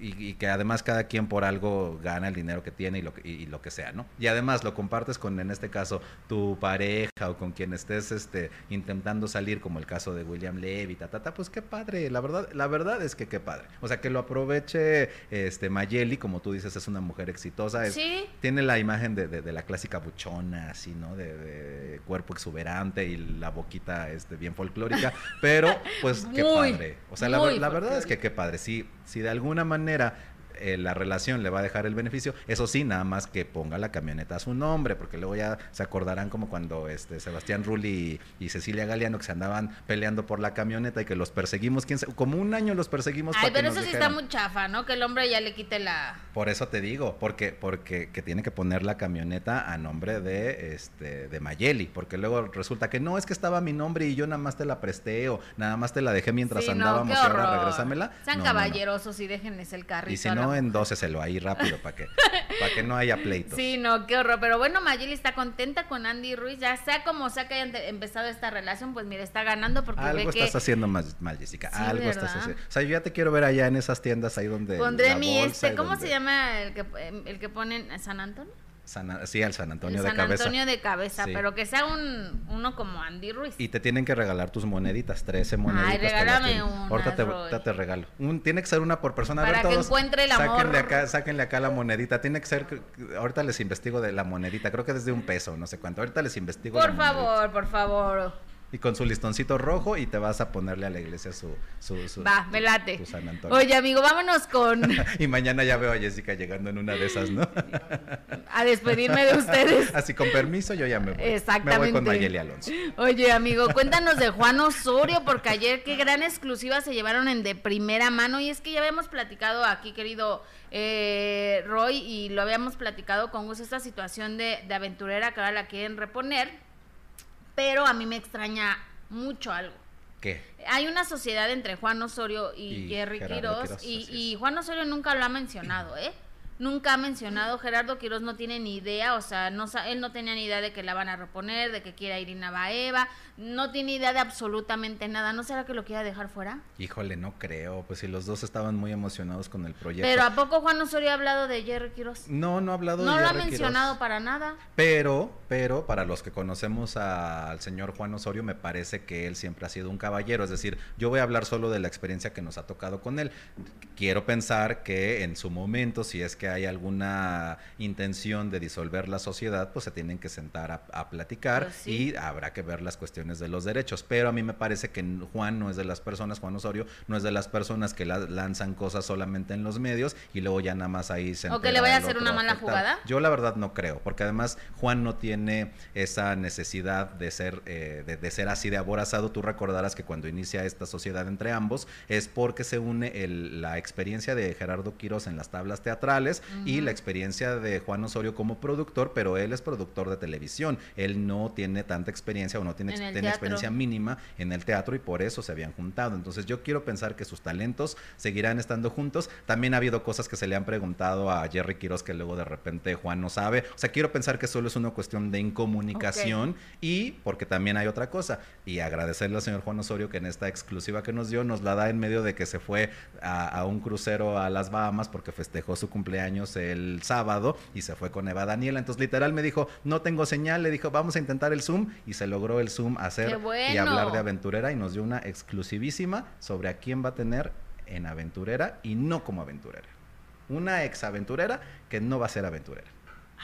y, que además cada quien por algo gana el dinero que tiene y lo que, y, lo que sea, ¿no? Y además lo compartes con, en este caso, tu pareja o con quien estés este, intentando salir, como el caso de William Levy, ta, ta, pues qué padre, la verdad, la verdad es que qué padre. O sea, que lo aproveche este Mayeli, como tú dices, es una mujer exitosa, es, tiene la imagen de, de, la clásica buchona, así, ¿no? De, cuerpo exuberante y la boquita este, bien folclórica, pero pues qué padre. O sea, la, la verdad es que qué padre, sí, si de alguna manera eh, la relación le va a dejar el beneficio. Eso sí, nada más que ponga la camioneta a su nombre, porque luego ya se acordarán como cuando este Sebastián Rulli y, Cecilia Galeano que se andaban peleando por la camioneta y que los perseguimos, quién como un año los perseguimos. Ay, pero eso sí está muy chafa, ¿no? Que el hombre ya le quite la... Por eso te digo, porque, porque que tiene que poner la camioneta a nombre de, este, de Mayeli, porque luego resulta que no, es que estaba mi nombre y yo nada más te la presté o nada más te la dejé mientras andábamos y ahora regrésamela. Sean caballerosos y déjenles el carrito. Y si no, en 12 se lo ahí rápido para que, para que no haya pleitos. Sí, no, qué horror. Pero bueno, Mayeli está contenta con Andy Ruiz. Ya sea como sea que hayan empezado esta relación, pues mira, está ganando porque Algo estás haciendo mal, Jessica. Algo estás haciendo. O sea, yo ya te quiero ver allá en esas tiendas ahí donde. Pondré mi este, ¿cómo se llama el que, el que ponen San Antonio? Sí, al San Antonio de San cabeza. Antonio de cabeza, pero que sea un, uno como Andy Ruiz. Y te tienen que regalar tus moneditas, 13 moneditas. Ay, regálame una. Ahorita te, te, regalo. Un, tiene que ser una por persona. Para que encuentre el amor. Sáquenle acá, sáquenle acá la monedita. Tiene que ser, ahorita les investigo de la monedita, creo que desde un peso, no sé cuánto. Ahorita les investigo. Por favor, por favor y con su listoncito rojo y te vas a ponerle a la iglesia su, su, su Va, me late. Oye, amigo, vámonos con... y mañana ya veo a Jessica llegando en una de esas, ¿no? a despedirme de ustedes. Así, con permiso, yo ya me voy. Exactamente. Me voy con Mayeli Alonso. Oye, amigo, cuéntanos de Juan Osorio, porque ayer qué gran exclusiva se llevaron en de primera mano. Y es que ya habíamos platicado aquí, querido eh, Roy, y lo habíamos platicado con gusto, esta situación de, de aventurera que ahora la quieren reponer pero a mí me extraña mucho algo. ¿Qué? Hay una sociedad entre Juan Osorio y, Jerry Quiroz, y, y, Juan Osorio nunca lo ha mencionado, ¿eh? Nunca ha mencionado, Gerardo Quiroz no tiene ni idea, o sea, no, él no tenía ni idea de que la van a reponer, de que quiera Irina Baeva, no tiene idea de absolutamente nada, ¿no será que lo quiera dejar fuera? Híjole, no creo, pues si los dos estaban muy emocionados con el proyecto. Pero ¿a poco Juan Osorio ha hablado de Jerry Quiroz? No, no ha hablado de Jerry No lo ha mencionado para nada. Pero, pero, para los que conocemos al señor Juan Osorio, me parece que él siempre ha sido un caballero, es decir, yo voy a hablar solo de la experiencia que nos ha tocado con él. Quiero pensar que en su momento, si es que hay alguna intención de disolver la sociedad, pues se tienen que sentar a, platicar pues y habrá que ver las cuestiones de los derechos. Pero a mí me parece que Juan no es de las personas, Juan Osorio, no es de las personas que lanzan cosas solamente en los medios y luego ya nada más ahí se... ¿O que le vaya a hacer una mala jugada? Yo la verdad no creo, porque además Juan no tiene esa necesidad de ser, eh, de, ser así de aborazado. Tú recordarás que cuando inicia esta sociedad entre ambos es porque se une la experiencia de Gerardo Quiroz en las tablas teatrales y la experiencia de Juan Osorio como productor, pero él es productor de televisión. Él no tiene tanta experiencia o no tiene, experiencia mínima en el teatro y por eso se habían juntado. Entonces yo quiero pensar que sus talentos seguirán estando juntos. También ha habido cosas que se le han preguntado a Jerry Quiroz que luego de repente Juan no sabe. O sea, quiero pensar que solo es una cuestión de incomunicación y porque también hay otra cosa. Y agradecerle al señor Juan Osorio que en esta exclusiva que nos dio nos la da en medio de que se fue a, a un crucero a las Bahamas porque festejó su cumpleaños el sábado y se fue con Eva Daniela. Entonces, literal me dijo, no tengo señal, le dijo, vamos a intentar el Zoom y se logró el Zoom hacer y hablar de aventurera y nos dio una exclusivísima sobre a quién va a tener en aventurera y no como aventurera. Una ex aventurera que no va a ser aventurera.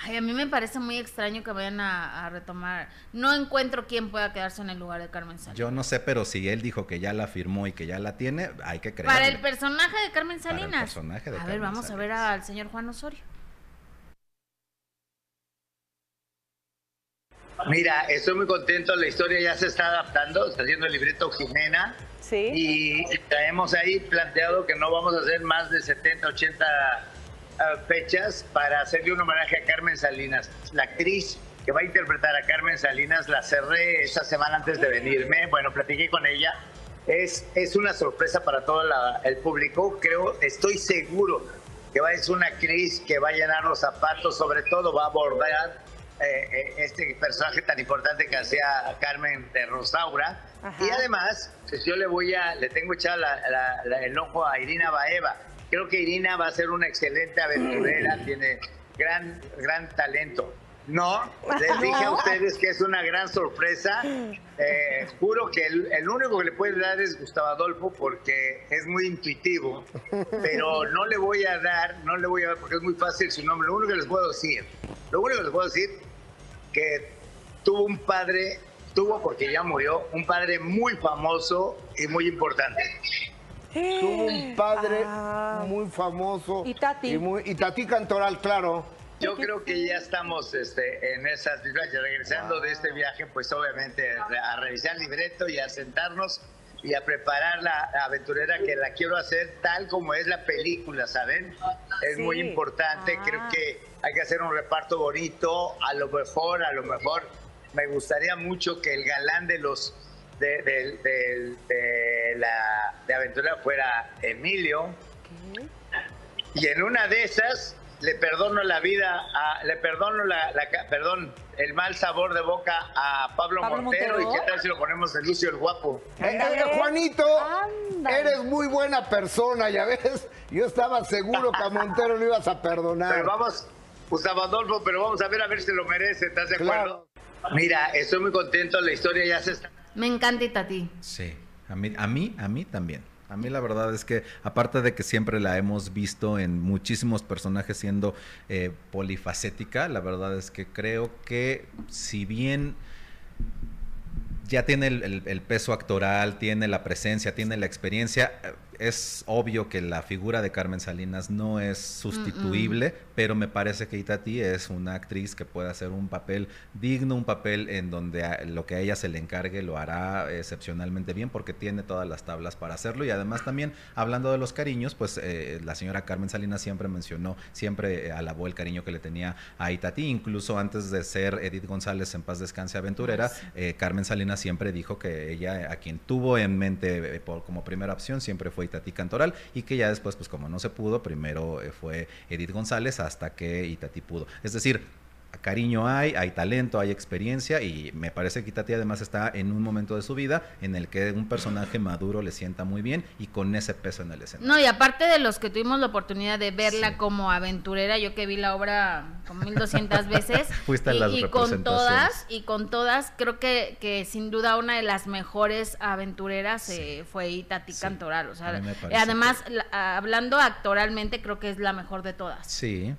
Ay, a mí me parece muy extraño que vayan a, retomar. No encuentro quién pueda quedarse en el lugar de Carmen Salinas. Yo no sé, pero si él dijo que ya la firmó y que ya la tiene, hay que creer. Para el personaje de Carmen Salinas. Para el personaje de a ver, vamos a ver al señor Juan Osorio. Mira, estoy muy contento, la historia ya se está adaptando, está haciendo el libreto Jimena. Sí. Y traemos ahí planteado que no vamos a hacer más de 70, 80 ah, fechas para hacerle un homenaje a Carmen Salinas. La actriz que va a interpretar a Carmen Salinas la cerré esta semana antes de venirme. Bueno, platiqué con ella. Es, es una sorpresa para todo el público. Creo, estoy seguro que va, es una actriz que va a llenar los zapatos, sobre todo va a abordar eh, eh, este personaje tan importante que hacía Carmen de Rosaura. Y además, pues yo le voy a, le tengo echado el ojo a Irina Baeva. Creo que Irina va a ser una excelente aventurera, tiene gran, gran talento. No, les dije a ustedes que es una gran sorpresa. Eh, juro que el, el, único que le puede dar es Gustavo Adolfo porque es muy intuitivo, pero no le voy a dar, no le voy a dar porque es muy fácil su nombre. Lo único que les puedo decir, lo único que les puedo decir que tuvo un padre, tuvo porque ya murió, un padre muy famoso y muy importante. Tuvo un padre Ah. muy famoso. Y Tati. Y, muy- y Tati Cantoral, claro. Yo creo que ya estamos este, en esas vivencias. Regresando de este viaje, pues obviamente a revisar el libreto y a sentarnos y a preparar la aventurera que la quiero hacer tal como es la película, ¿saben? Es Sí. muy importante, Ah. creo que hay que hacer un reparto bonito, a lo mejor, a lo mejor me gustaría mucho que el galán de los de, del- del- de la de aventura fuera Emilio y en una de esas le perdono la vida, a- le perdono la, perdón, el mal sabor de boca a Pablo, Pablo Montero, Montero. y qué tal si lo ponemos en Lucio el guapo. Eh. Juanito, eres muy buena persona, ya ves. Yo estaba seguro que a Montero lo ibas a perdonar. Pero vamos, Gustavo Adolfo, pero vamos a ver a ver si lo merece, ¿estás de acuerdo? Mira, estoy muy contento, la historia ya se está Me encanta Itati. Sí, a mí, a mí, a mí también. A mí la verdad es que, aparte de que siempre la hemos visto en muchísimos personajes siendo eh, polifacética, la verdad es que creo que si bien ya tiene el, peso actoral, tiene la presencia, tiene la experiencia, es obvio que la figura de Carmen Salinas no es sustituible, pero me parece que Itati es una actriz que puede hacer un papel digno, un papel en donde a- lo que a ella se le encargue lo hará excepcionalmente bien porque tiene todas las tablas para hacerlo. Y además también hablando de los cariños, pues eh, la señora Carmen Salinas siempre mencionó, siempre eh, alabó el cariño que le tenía a Itati, incluso antes de ser Edith González en paz descanse aventurera, eh, Carmen Salinas siempre dijo que ella a quien tuvo en mente por- como primera opción siempre fue Itatí Cantoral y que ya después pues como no se pudo, primero eh, fue Edith González hasta que Itatí pudo. Es decir, cariño hay, hay talento, hay experiencia y me parece que Itatí además está en un momento de su vida en el que un personaje maduro le sienta muy bien y con ese peso en el escenario. No, y aparte de los que tuvimos la oportunidad de verla Sí. como aventurera, yo que vi la obra como 1200 veces. Fuiste y, las y con todas, y con todas, creo que, que sin duda una de las mejores aventureras eh, fue Itati Sí. Cantoral. O sea, además, la- hablando actoralmente, creo que es la mejor de todas. Sí.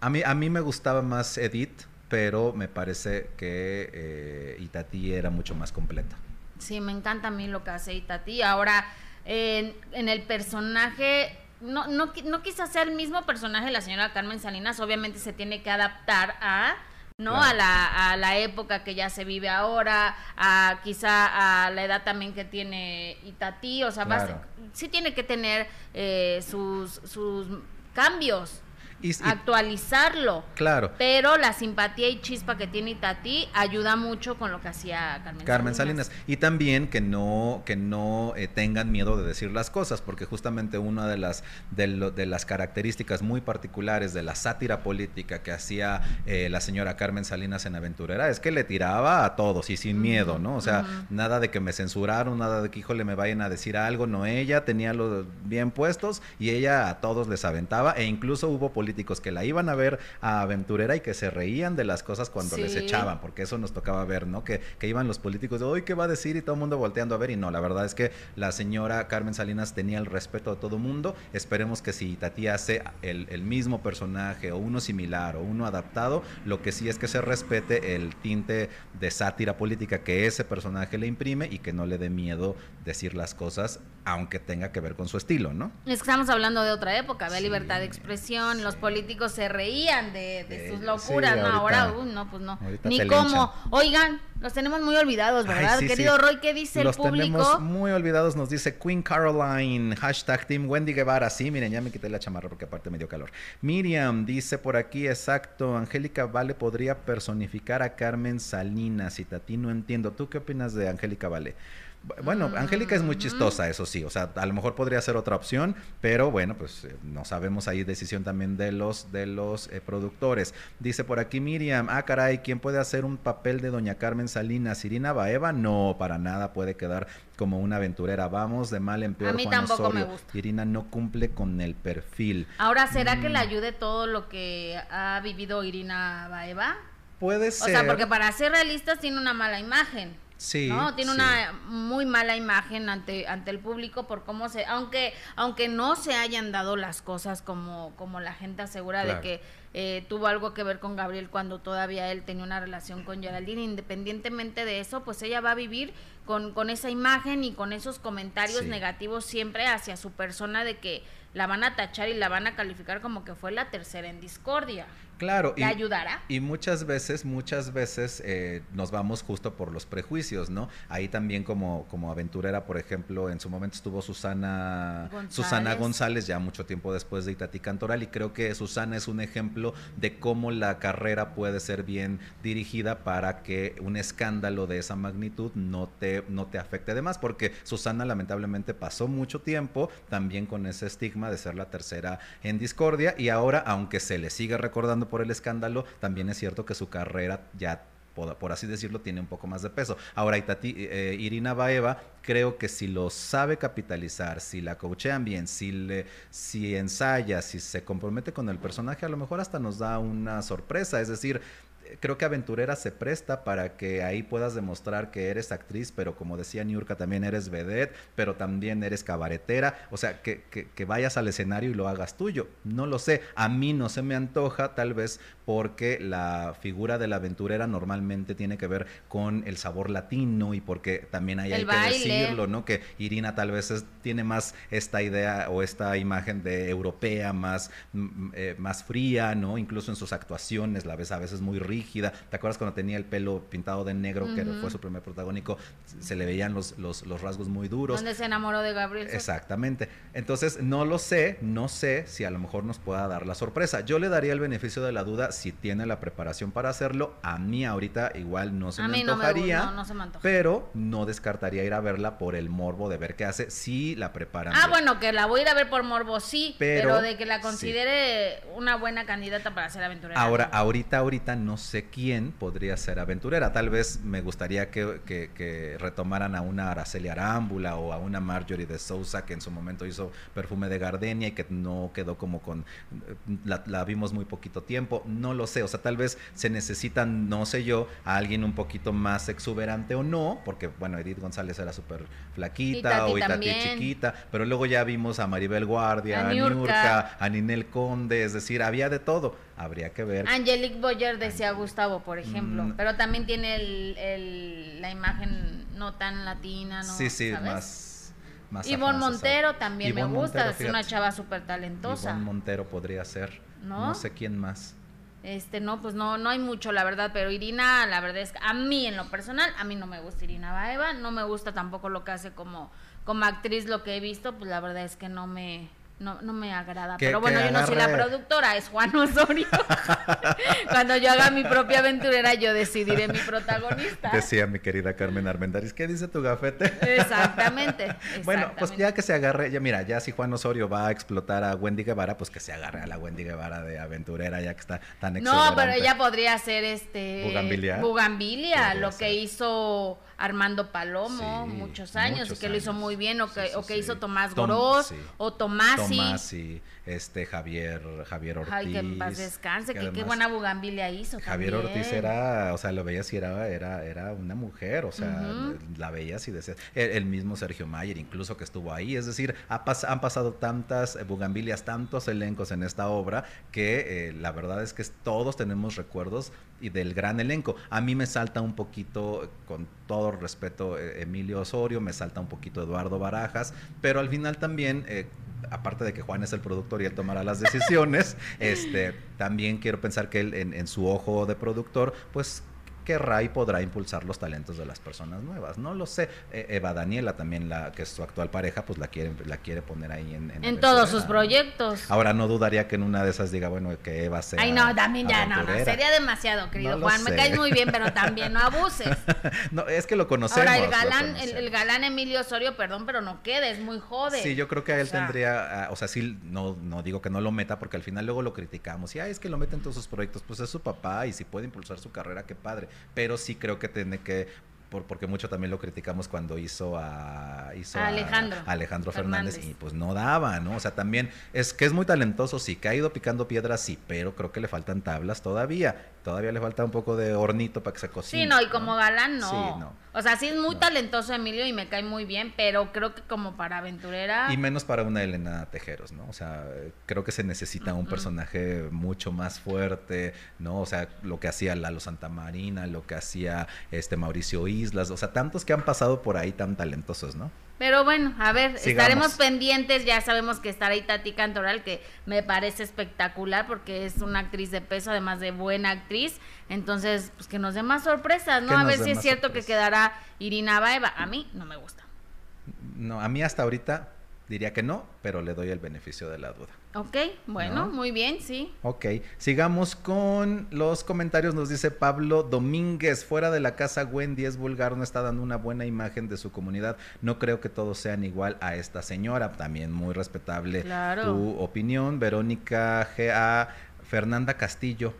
A mí, a mí me gustaba más Edith, pero me parece que eh, Itatí era mucho más completa. Sí, me encanta a mí lo que hace Itati. Ahora, en, en el personaje, no, no, no quizás sea el mismo personaje de la señora Carmen Salinas, obviamente se tiene que adaptar a, ¿no? Claro. A, la, a la época que ya se vive ahora, a quizá a la edad también que tiene Itati, o sea, Claro. sí tiene que tener eh, sus, sus cambios, Y, y- actualizarlo. claro. Pero la simpatía y chispa que tiene Itati ayuda mucho con lo que hacía Carmen, Carmen Salinas. Y también que no, que no eh, tengan miedo de decir las cosas, porque justamente una de las, de, lo- de las características muy particulares de la sátira política que hacía eh, la señora Carmen Salinas en Aventurera es que le tiraba a todos y sin miedo, ¿no? O sea, nada de que me censuraron, nada de que, híjole, me vayan a decir algo, no, ella tenía los bien puestos y ella a todos les aventaba e incluso hubo políticos que la iban a ver a Aventurera y que se reían de las cosas cuando les echaban, porque eso nos tocaba ver, ¿no? Que, que iban los políticos de, hoy ¿qué va a decir? Y todo el mundo volteando a ver y no, la verdad es que la señora Carmen Salinas tenía el respeto de todo el mundo, esperemos que si Tati hace el, el mismo personaje o uno similar o uno adaptado, lo que sí es que se respete el tinte de sátira política que ese personaje le imprime y que no le dé miedo decir las cosas, aunque tenga que ver con su estilo, ¿no? Es que estamos hablando de otra época, había Sí, libertad de expresión, los políticos se reían de, de De sus locuras, sí, ¿no? ahorita- Ahora, uy, no, pues no. Ni cómo. Oigan, los tenemos muy olvidados, Ay, ¿verdad? sí, Querido sí. Roy, ¿qué dice Los el público? tenemos muy olvidados, nos dice Queen Caroline, hashtag Team Wendy Guevara. Sí, miren, ya me quité la chamarra porque aparte me dio calor. Miriam dice por aquí, exacto, Angélica Vale podría personificar a Carmen Salinas y Tati no entiendo. ¿Tú qué opinas de Angélica Vale? Bueno, Angélica es muy Mm. chistosa, eso sí. O sea, a lo mejor podría ser otra opción, pero bueno, pues eh, no sabemos ahí decisión también de los de los eh, productores. Dice por aquí Miriam, ah caray, ¿quién puede hacer un papel de Doña Carmen Salinas? Irina Baeva, no, para nada puede quedar como una aventurera. Vamos de mal en peor. A mí Juan tampoco me Osorio. gusta. Irina no cumple con el perfil. Ahora, ¿será que Mm. le ayude todo lo que ha vivido Irina Baeva? Puede O ser. sea, porque para ser realistas tiene una mala imagen. Sí. ¿no? Tiene sí. una muy mala imagen ante, ante el público por cómo se, aunque, aunque no se hayan dado las cosas como, como la gente asegura Claro. de que eh, tuvo algo que ver con Gabriel cuando todavía él tenía una relación con Geraldine, independientemente de eso, pues ella va a vivir con, con esa imagen y con esos comentarios Sí. negativos siempre hacia su persona de que la van a tachar y la van a calificar como que fue la tercera en discordia. Claro. ¿Le ayudará? Y muchas veces, muchas veces eh, nos vamos justo por los prejuicios, ¿no? Ahí también como, como aventurera, por ejemplo, en su momento estuvo Susana González. Susana González, ya mucho tiempo después de Itati Cantoral, y creo que Susana es un ejemplo de cómo la carrera puede ser bien dirigida para que un escándalo de esa magnitud no te, no te afecte de más, porque Susana lamentablemente pasó mucho tiempo también con ese estigma de ser la tercera en discordia, y ahora, aunque se le sigue recordando por el escándalo, también es cierto que su carrera ya por, así decirlo, tiene un poco más de peso. Ahora, Itati, eh, Irina Baeva, creo que si lo sabe capitalizar, si la coachean bien, si, le, si ensaya, si se compromete con el personaje, a lo mejor hasta nos da una sorpresa. Es decir, creo que Aventurera se presta para que ahí puedas demostrar que eres actriz, pero como decía Niurka, también eres vedette, pero también eres cabaretera, o sea, que, que, que, vayas al escenario y lo hagas tuyo. No lo sé, a mí no se me antoja, tal vez porque la figura de la aventurera normalmente tiene que ver con el sabor latino y porque también hay, hay que decirlo, ¿no? Que Irina tal vez es, tiene más esta idea o esta imagen de europea, más, eh, más fría, ¿no? Incluso en sus actuaciones la ves a veces muy rígida. ¿Te acuerdas cuando tenía el pelo pintado de negro, uh -huh. que fue su primer protagónico? Se le veían los, los, los rasgos muy duros. Donde se enamoró de Gabriel. Exactamente. Entonces, no lo sé, no sé si a lo mejor nos pueda dar la sorpresa. Yo le daría el beneficio de la duda si tiene la preparación para hacerlo. A mí ahorita igual no se a me antojaría, no me, no, se me antoja. pero no descartaría ir a verla por el morbo de ver qué hace si la preparan. Ah, bien. bueno, que la voy a ir a ver por morbo, sí, pero, Pero, de que la considere una buena candidata para ser aventurera. Ahora, no. ahorita, ahorita no sé quién podría ser aventurera. Tal vez me gustaría que, que, que retomaran a una Araceli Arámbula o a una Marjorie de Sousa que en su momento hizo perfume de gardenia y que no quedó como con la, la, vimos muy poquito tiempo. No lo sé. O sea, tal vez se necesitan, no sé yo, a alguien un poquito más exuberante o no, porque bueno, Edith González era súper flaquita Itati o Itati chiquita, pero luego ya vimos a Maribel Guardia, A a Niurka. Niurka, a Ninel Conde, es decir, había de todo. Habría que ver. Angelique Boyer decía Gustavo, por ejemplo, Mm. pero también tiene el, el- la imagen no tan latina, ¿no? sí, sí, ¿Sabes? más. Ivonne. Montero también me gusta, Montero, es una chava súper talentosa. Ivonne Montero podría ser. ¿No? ¿No? sé quién más. Este, no, pues no, no hay mucho, la verdad, pero Irina, la verdad es que a mí en lo personal, a mí no me gusta Irina Baeva, no me gusta tampoco lo que hace como, como actriz, lo que he visto, pues la verdad es que no me, no, no me agrada. Que- pero bueno, yo no soy la productora, es Juan Osorio. Cuando yo haga mi propia aventurera, yo decidiré mi protagonista. Decía mi querida Carmen Armendáriz, ¿qué dice tu gafete? Exactamente. Bueno, pues ya que se agarre, ya mira, ya si Juan Osorio va a explotar a Wendy Guevara, pues que se agarre a la Wendy Guevara de aventurera, ya que está tan No, pero ella podría ser este Bugambilia. Bugambilia, Podría lo ser. que hizo Armando Palomo Sí, muchos años muchos y que lo hizo muy bien, o que, sí, o que hizo Tomás Tom- Gorós sí. o Tomasi. Tomasi, este Javier, Javier Ortiz. Ay, que en paz descanse, que, qué buena Bugambilia hizo. Javier también. Ortiz era, o sea, lo veías y era, era, era una mujer, o sea, la veías y decías, el, el mismo Sergio Mayer, incluso que estuvo ahí, es decir, ha pas- han pasado tantas eh, bugambilias, tantos elencos en esta obra, que eh, la verdad es que todos tenemos recuerdos y del gran elenco. A mí me salta un poquito, con todo respeto, eh, Emilio Osorio, me salta un poquito Eduardo Barajas, pero al final también... eh, Aparte de que Juan es el productor y él tomará las decisiones, este, también quiero pensar que él en, en su ojo de productor, pues querrá y podrá impulsar los talentos de las personas nuevas. No lo sé. E, Eva Daniela también, la que es su actual pareja, pues la quiere, la quiere poner ahí en... En, en todos sus proyectos. Ahora no dudaría que en una de esas diga, bueno, que Eva sea... Ay, no, también ya, no, no, sería demasiado, querido Juan. Me caes muy bien, pero también no abuses. no, es que lo conocemos. Ahora, el galán, el, galán Emilio Osorio, perdón, pero no quede, es muy joven. Sí, yo creo que a él tendría, ah, o sea, sí, no, no digo que no lo meta, porque al final luego lo criticamos. Y, ay, es que lo meten todos sus proyectos, pues es su papá y si puede impulsar su carrera, qué padre. Pero sí creo que tiene que por, porque mucho también lo criticamos cuando hizo a, hizo Alejandro, Alejandro Fernández, y pues no daba, ¿no? O sea, también es que es muy talentoso, sí, que ha ido picando piedras, sí, pero creo que le faltan tablas todavía. Todavía le falta un poco de hornito para que se cocine. Sí, no, y como galán no. Sí, no. O sea, sí es muy talentoso Emilio y me cae muy bien, pero creo que como para aventurera. Y menos para una Elena Tejeros, ¿no? O sea, creo que se necesita un personaje mucho más fuerte, ¿no? O sea, lo que hacía Lalo Santamarina, lo que hacía este Mauricio Islas, o sea, tantos que han pasado por ahí tan talentosos, ¿no? Pero bueno, a ver, estaremos pendientes. Ya sabemos que estará ahí Tati Cantoral, que me parece espectacular porque es una actriz de peso, además de buena actriz. Entonces, pues que nos dé más sorpresas, ¿no? A ver si es cierto que quedará Irina Baeva. A mí no me gusta. No, a mí hasta ahorita diría que no, pero le doy el beneficio de la duda. Ok, bueno, muy bien, sí. Ok, sigamos con los comentarios. Nos dice Pablo Domínguez, fuera de la casa Wendy es vulgar, no está dando una buena imagen de su comunidad. No creo que todos sean igual a esta señora. También muy respetable tu opinión. Verónica G.A. Fernanda Castillo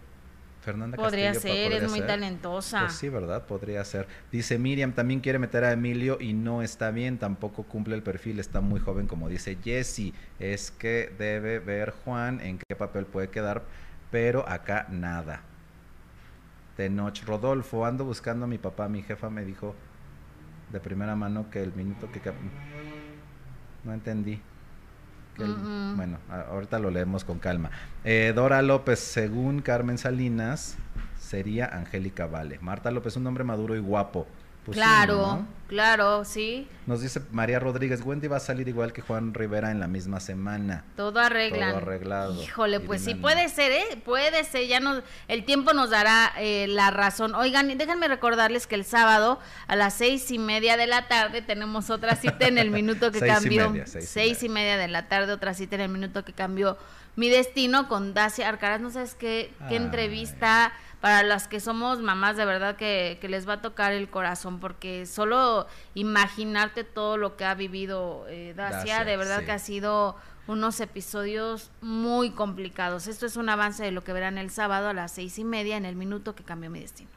Fernanda podría ser, es muy talentosa. Pues sí, ¿verdad? Podría ser. Dice Miriam, también quiere meter a Emilio y no está bien, tampoco cumple el perfil, está muy joven, como dice Jesse. Es que debe ver Juan en qué papel puede quedar, pero acá nada. Tenoch Rodolfo, ando buscando a mi papá, mi jefa me dijo de primera mano que el minuto que... No entendí. Bueno, ahorita lo leemos con calma. Eh, Dora López, según Carmen Salinas, sería Angélica Vale. Marta López, un hombre maduro y guapo. Pues claro, claro, sí. Nos dice María Rodríguez, Wendy va a salir igual que Juan Rivera en la misma semana. Todo arreglan. Todo arreglado. Híjole, pues sí, puede ser, ¿eh? Puede ser, ya no, el tiempo nos dará eh, la razón. Oigan, déjenme recordarles que el sábado a las seis y media de la tarde tenemos otra cita en el minuto que cambió. seis, y, media. de la tarde, otra cita en el minuto que cambió mi destino con Dacia Arcaraz. No sabes qué, qué entrevista para las que somos mamás, de verdad que, les va a tocar el corazón, porque solo imaginarte todo lo que ha vivido eh, Dacia, de verdad que ha sido unos episodios muy complicados. Esto es un avance de lo que verán el sábado a las seis y media en el minuto que cambió mi destino.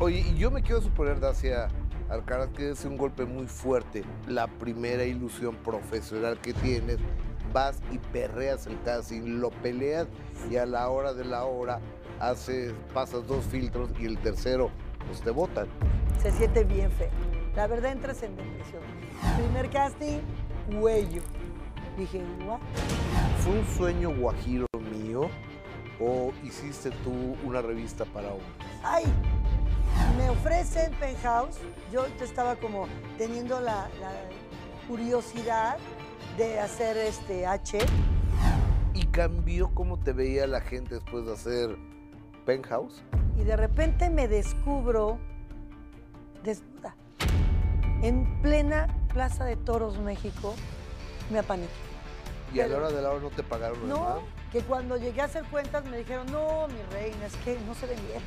Oye, yo me quiero suponer, Dacia Alcaraz, que es un golpe muy fuerte, la primera ilusión profesional que tienes vas y perreas el casting, lo peleas y a la hora de la hora haces, pasas dos filtros y el tercero pues te botan. Se siente bien feo. La verdad entras en depresión. Primer casting, huello. Dije, ¿what? ¿Fue un sueño guajiro mío o hiciste tú una revista para hombres? Ay, me ofrecen Penthouse. Yo estaba como teniendo la, la curiosidad de hacer este H. ¿Y cambió cómo te veía la gente después de hacer Penthouse? Y de repente me descubro desnuda. En plena Plaza de Toros, México, me apaniqué. ¿Y a la hora de la hora no te pagaron no, nada? que cuando llegué a hacer cuentas me dijeron, no, mi reina, es que no se vendieron.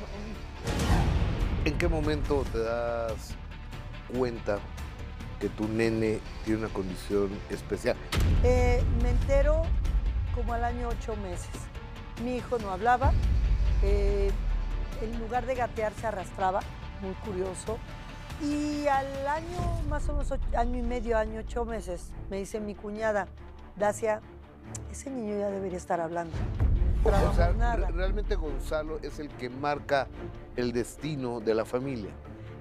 ¿En qué momento te das cuenta que tu nene tiene una condición especial? Eh, me entero como al año ocho meses. Mi hijo no hablaba, eh, en lugar de gatear se arrastraba, muy curioso. Y al año, más o menos año y medio, año, ocho meses, me dice mi cuñada, Dacia, ese niño ya debería estar hablando. o sea, realmente Gonzalo es el que marca el destino de la familia.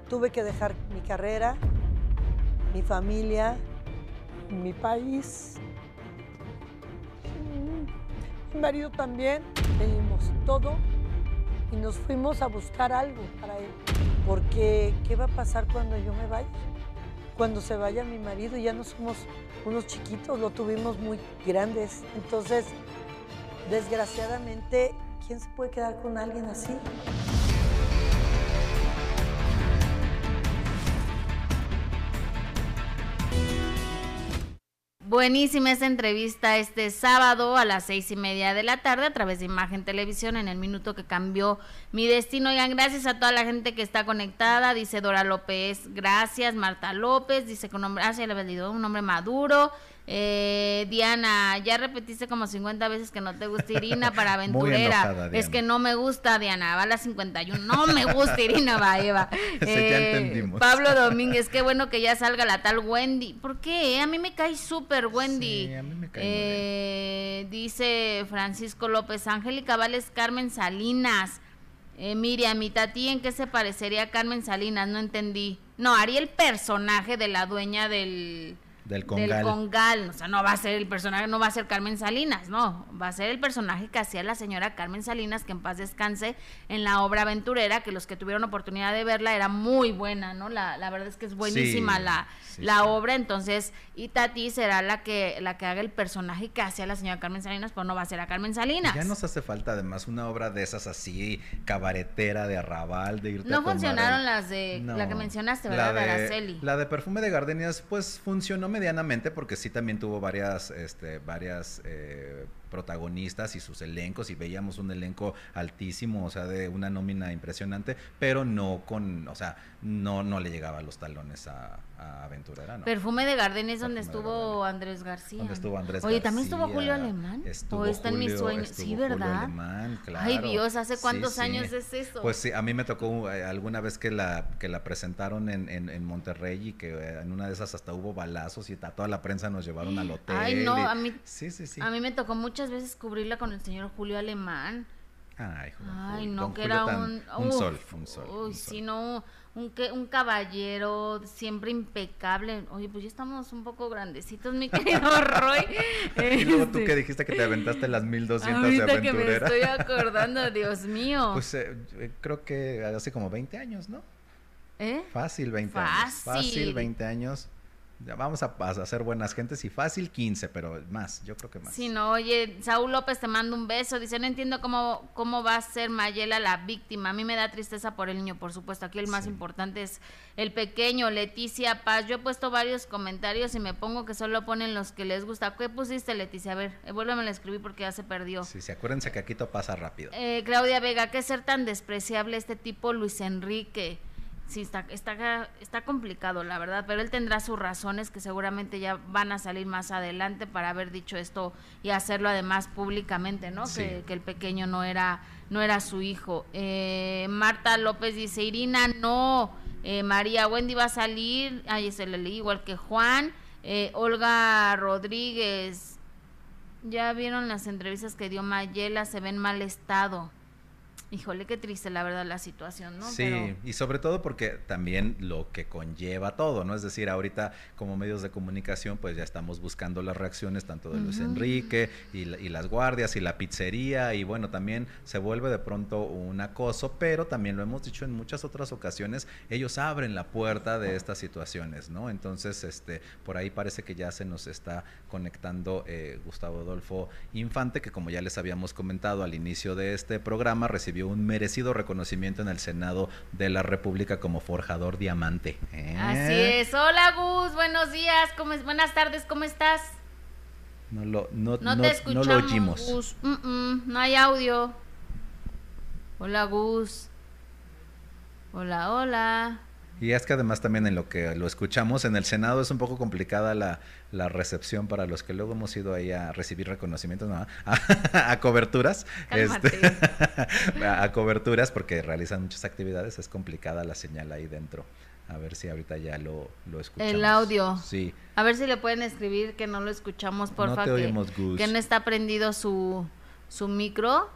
Tuve que dejar mi carrera, mi familia, mi país. Mi marido también. Pedimos todo y nos fuimos a buscar algo para él. Porque, ¿qué va a pasar cuando yo me vaya? Cuando se vaya mi marido, ya no somos unos chiquitos, lo tuvimos muy grandes. Entonces, Desgraciadamente, ¿quién se puede quedar con alguien así? Buenísima esta entrevista este sábado a las seis y media de la tarde a través de Imagen Televisión en el minuto que cambió mi destino. Oigan, gracias a toda la gente que está conectada. Dice Dora López, gracias. Marta López, dice con nombre, ah, sí, le un nombre maduro. Eh, Diana, ya repetiste como 50 veces que no te gusta Irina para aventurera. es que no me gusta Diana, va a la 51. No me gusta Irina, va Eva. Eh, Pablo Domínguez, qué bueno que ya salga la tal Wendy. ¿Por qué? A mí me cae súper Wendy. a mí me cae eh, Dice Francisco López, Angélica Vales, Carmen Salinas. Eh, Miriam, mi tati, ¿en qué se parecería a Carmen Salinas? No entendí. No, haría el personaje de la dueña del del Congal. Del Congal. O sea, no va a ser el personaje, no va a ser Carmen Salinas, no. Va a ser el personaje que hacía la señora Carmen Salinas, que en paz descanse, en la obra aventurera, que los que tuvieron oportunidad de verla era muy buena, ¿no? La, la verdad es que es buenísima la, la obra. Entonces, y Tati será la que, la que haga el personaje que hacía la señora Carmen Salinas, pero no va a ser a Carmen Salinas. Ya nos hace falta además una obra de esas así, cabaretera, de arrabal, de irte No funcionaron las de, la que mencionaste, ¿verdad? La de, Araceli. La de perfume de gardenias, pues funcionó medianamente porque sí también tuvo varias, este, varias eh, protagonistas y sus elencos y veíamos un elenco altísimo, o sea, de una nómina impresionante, pero no con, o sea, no, no le llegaba a los talones a, Aventurera, ¿no? Perfume de Gardenias donde estuvo Andrés García. Donde estuvo Andrés Oye, también estuvo Julio Alemán. Estuvo o está en mis sueños. Sí, ¿verdad? Alemán, claro. Ay, Dios, ¿hace cuántos años es eso? Pues sí, a mí me tocó eh, alguna vez que la, que la presentaron en, en, Monterrey y que eh, en una de esas hasta hubo balazos y a toda la prensa nos llevaron al hotel. Ay, no, a mí. Sí, sí, sí. A mí me tocó muchas veces cubrirla con el señor Julio Alemán. Ay, Ay no, que era un, un sol, un sol. Uy, sí, no, un, un caballero siempre impecable. Oye, pues ya estamos un poco grandecitos, mi querido Roy. y luego tú que este, dijiste que te aventaste las 1200 Ahorita de aventurera. que me estoy acordando, Dios mío. Pues eh, eh, creo que hace como 20 años, ¿no? ¿Eh? Fácil 20 años. Fácil 20 años vamos a, a, ser buenas gentes y fácil 15, pero más, yo creo que más. Sí, no, oye, Saúl López te manda un beso, dice, no entiendo cómo, cómo va a ser Mayela la víctima, a mí me da tristeza por el niño, por supuesto, aquí el más importante es el pequeño, Leticia Paz, yo he puesto varios comentarios y me pongo que solo ponen los que les gusta, ¿qué pusiste Leticia? A ver, eh, vuélveme a escribir porque ya se perdió. Sí, sí, acuérdense que aquí todo pasa rápido. Eh, Claudia Vega, ¿qué ser tan despreciable este tipo Luis Enrique? Sí está, está, está complicado, la verdad, pero él tendrá sus razones que seguramente ya van a salir más adelante para haber dicho esto y hacerlo además públicamente, ¿no? Que, el pequeño no era, no era su hijo. Eh, Marta López dice, Irina, no, eh, María Wendy va a salir, ahí se le leí igual que Juan, eh, Olga Rodríguez, ya vieron las entrevistas que dio Mayela, se ven mal estado. Híjole, qué triste la verdad la situación, ¿no? Sí, y sobre todo porque también lo que conlleva todo, ¿no? Es decir, ahorita como medios de comunicación pues ya estamos buscando las reacciones tanto de Luis Enrique y, las guardias y la pizzería y bueno, también se vuelve de pronto un acoso, pero también lo hemos dicho en muchas otras ocasiones, ellos abren la puerta de estas situaciones, ¿no? Entonces, este, por ahí parece que ya se nos está conectando eh, Gustavo Adolfo Infante, que como ya les habíamos comentado al inicio de este programa, recibió un merecido reconocimiento en el Senado de la República como forjador diamante. ¿eh? Así es. Hola Gus, buenos días, ¿cómo es? buenas tardes, ¿cómo estás? No lo, no, no, te escuchamos, no lo oímos. Gus. no hay audio. Hola Gus. Hola, hola. Y es que además también en lo que lo escuchamos en el Senado es un poco complicada la, recepción para los que luego hemos ido ahí a recibir reconocimientos, ¿no? a, coberturas. Este, a coberturas porque realizan muchas actividades, es complicada la señal ahí dentro. A ver si ahorita ya lo, lo escuchamos. El audio. Sí. A ver si le pueden escribir que no lo escuchamos, porfa. No que, que no está prendido su, su micro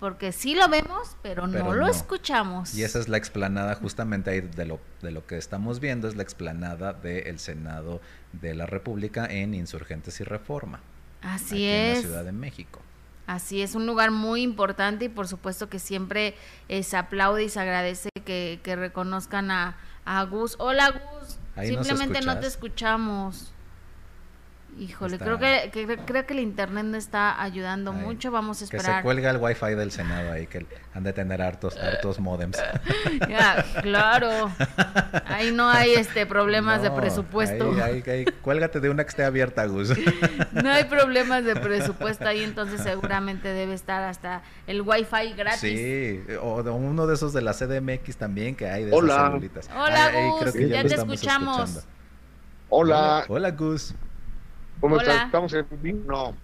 porque sí lo vemos, pero, no, lo escuchamos. Y esa es la explanada justamente ahí de lo, de lo que estamos viendo, es la explanada del Senado de la República en Insurgentes y Reforma. Así es. En la Ciudad de México. Así es, un lugar muy importante y por supuesto que siempre se aplaude y se agradece que, reconozcan a, a, Gus. Hola Gus, simplemente no te escuchamos. Híjole, creo que, creo que el internet no está ayudando mucho. Vamos a esperar. Que se cuelga el wifi del Senado ahí, que han de tener hartos, hartos modems. Ya, claro. Ahí no hay este problemas de presupuesto. Ahí, ahí, cuélgate de una que esté abierta, Gus. No hay problemas de presupuesto ahí, entonces seguramente debe estar hasta el wifi gratis. Sí, o uno de esos de la CDMX también que hay de Hola. esas Hola, Gus, ya, te escuchamos. Hola. Hola, Gus. ¿Cómo estás? ¿Estamos en vivo? No.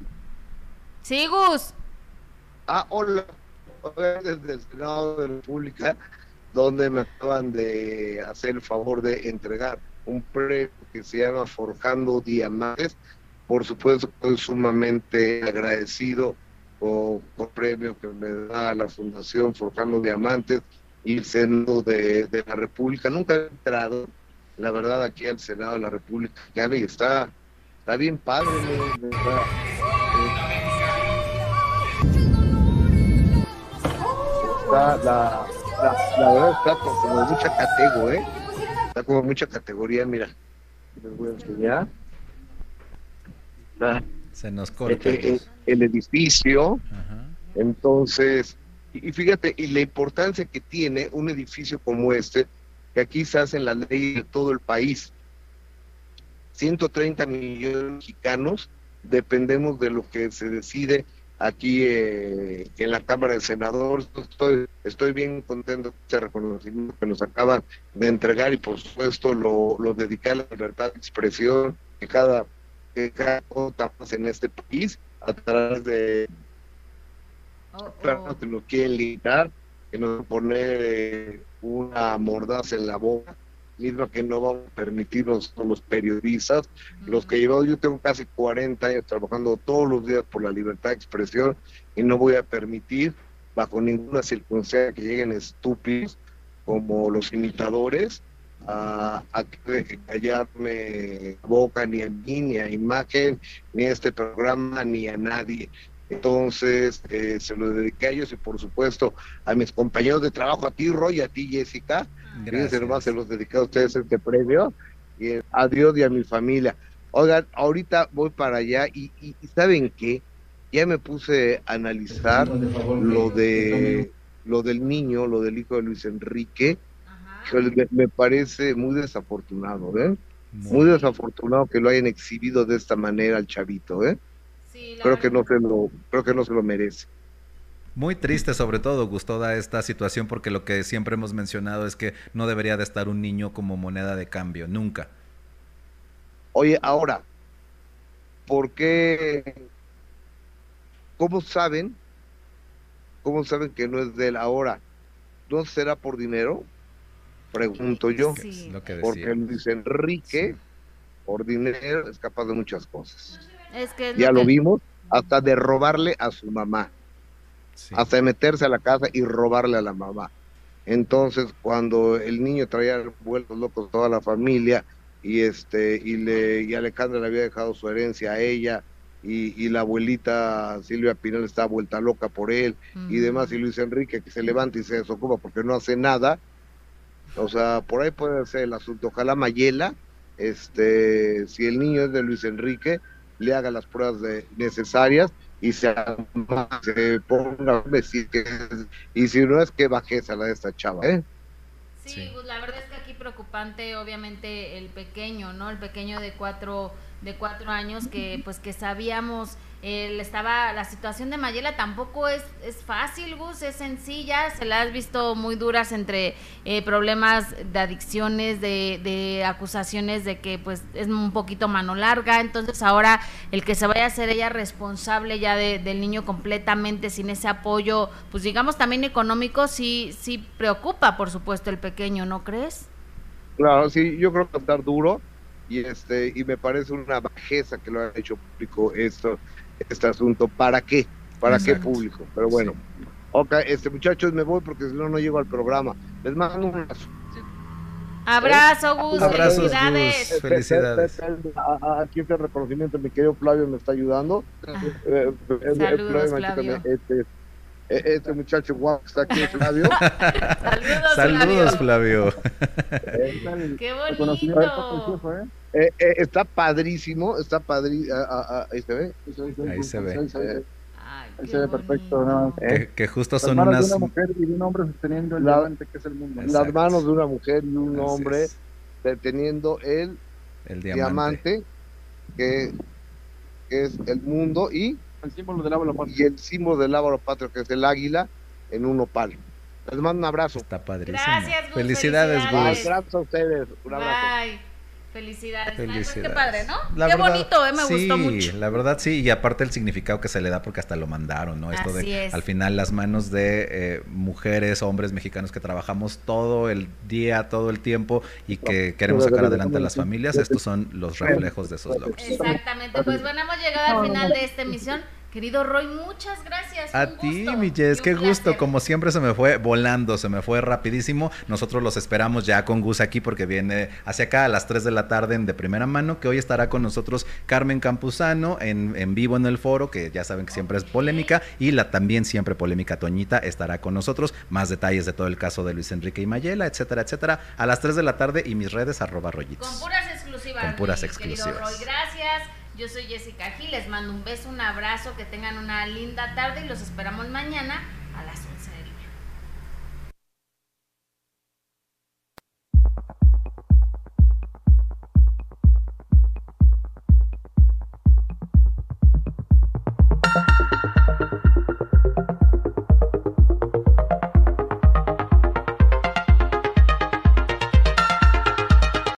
Sí, Gus. Ah, hola. Desde el Senado de la República, donde me acaban de hacer el favor de entregar un premio que se llama Forjando Diamantes. Por supuesto, estoy sumamente agradecido por, el premio que me da la Fundación Forjando Diamantes y el Senado de, de la República. Nunca he entrado, la verdad, aquí al Senado de la República y está Está bien padre, Está, la, la, verdad está como mucha categoría, ¿eh? Está como mucha categoría, mira. Les voy a enseñar. Se nos corta. El, el, edificio. Entonces, y fíjate, y la importancia que tiene un edificio como este, que aquí se hacen las leyes de todo el país. 130 millones mexicanos dependemos de lo que se decide aquí eh, en la Cámara de Senadores. Estoy, estoy bien contento de este reconocimiento que nos acaban de entregar y por supuesto lo, lo dedicar a la libertad de expresión que cada, que cada más en este país a través de oh, oh. que nos quieren limitar, que nos poner eh, una mordaza en la boca mismo que no vamos a permitir los, los periodistas, los que llevo, yo tengo casi 40 años trabajando todos los días por la libertad de expresión y no voy a permitir bajo ninguna circunstancia que lleguen estúpidos como los imitadores a, a callarme boca ni a mí, ni a imagen, ni a este programa, ni a nadie. Entonces, eh, se lo dediqué a ellos y por supuesto a mis compañeros de trabajo, a ti Roy, a ti Jessica, Fíjense nomás, se los dediqué a ustedes este premio. Y a Dios y a mi familia. Oigan, ahorita voy para allá y, ¿saben qué? Ya me puse a analizar lo de lo del niño, lo del hijo de Luis Enrique. Me, me, parece muy desafortunado, ¿eh? Muy, desafortunado que lo hayan exhibido de esta manera al chavito, ¿eh? creo que no se lo, creo que no se lo merece. Muy triste sobre todo, gustó esta situación porque lo que siempre hemos mencionado es que no debería de estar un niño como moneda de cambio, nunca. Oye, ahora, ¿por qué? ¿Cómo saben? ¿Cómo saben que no es de él ahora? ¿No será por dinero? Pregunto yo. porque Luis Enrique, por dinero, es capaz de muchas cosas. ya lo vimos, hasta de robarle a su mamá hasta meterse a la casa y robarle a la mamá. Entonces, cuando el niño traía vueltos locos toda la familia y este y le y Alejandra le había dejado su herencia a ella y, la abuelita Silvia Pinal estaba vuelta loca por él y demás y Luis Enrique que se levanta y se desocupa porque no hace nada. O sea, por ahí puede ser el asunto. Ojalá Mayela, este, si el niño es de Luis Enrique, le haga las pruebas necesarias y se, se ponga y si no es que bajeza la de esta chava, ¿eh? Sí, pues la verdad es que preocupante obviamente el pequeño, ¿no? El pequeño de cuatro de cuatro años que pues que sabíamos él estaba la situación de Mayela tampoco es, es fácil Gus es sencilla se la has visto muy duras entre eh, problemas de adicciones de, de, acusaciones de que pues es un poquito mano larga entonces ahora el que se vaya a hacer ella responsable ya del niño completamente sin ese apoyo pues digamos también económico sí sí preocupa por supuesto el pequeño no crees claro sí yo creo que va a estar duro y este y me parece una bajeza que lo ha hecho público esto este asunto para qué para qué público pero bueno ok este muchachos me voy porque si no no llego al programa les mando un abrazo Abrazo, Gus. felicidades. felicidades. Aquí este reconocimiento, mi querido Flavio me está ayudando. Ah. Eh, eh, Saludos, Flavio. Este, este muchacho guapo está aquí, Flavio. Saludos, Saludos, Flavio. Qué bonito. Eh, eh, está padrísimo, está padrísimo. ahí se ve. Ahí se ve. Ahí se ve. Ay, Ahí se ve perfecto. ¿no? Que, que justo son Las manos unas... de una mujer y de un hombre sosteniendo el La- diamante que es el mundo. Las manos de una mujer y un Así hombre es, deteniendo el el diamante, diamante. que, que es el mundo y, El símbolo del agua la patria. y el símbolo del árbol patrio que es el águila en un opal. Les mando un abrazo. Está padrísimo. Gracias, Gus, Felicidades. Gus. Un abrazo a ustedes. Un abrazo. Bye. Felicidades. Felicidades. qué padre, ¿no? La qué verdad, bonito, eh, me sí, gustó mucho. La verdad sí, y aparte el significado que se le da porque hasta lo mandaron, ¿no? Esto Así de es. al final las manos de eh, mujeres, hombres mexicanos que trabajamos todo el día, todo el tiempo y que queremos sacar adelante a las familias, estos son los reflejos de esos logros. Exactamente. Pues bueno, hemos llegado al final de esta emisión. Querido Roy, muchas gracias. A ti, gusto mi Jess, y qué gusto. placer. Como siempre se me fue volando, se me fue rapidísimo. Nosotros los esperamos ya con Gus aquí porque viene hacia acá a las 3 de la tarde en de primera mano, que hoy estará con nosotros Carmen Campuzano en, en vivo en el foro, que ya saben que siempre es polémica, y la también siempre polémica Toñita estará con nosotros. Más detalles de todo el caso de Luis Enrique y Mayela, etcétera, etcétera, a las 3 de la tarde y mis redes arroba rollitos. Con puras exclusivas. Con puras exclusivas. Roy, gracias. Yo soy Jessica Gil, les mando un beso, un abrazo, que tengan una linda tarde y los esperamos mañana a las 11 del día.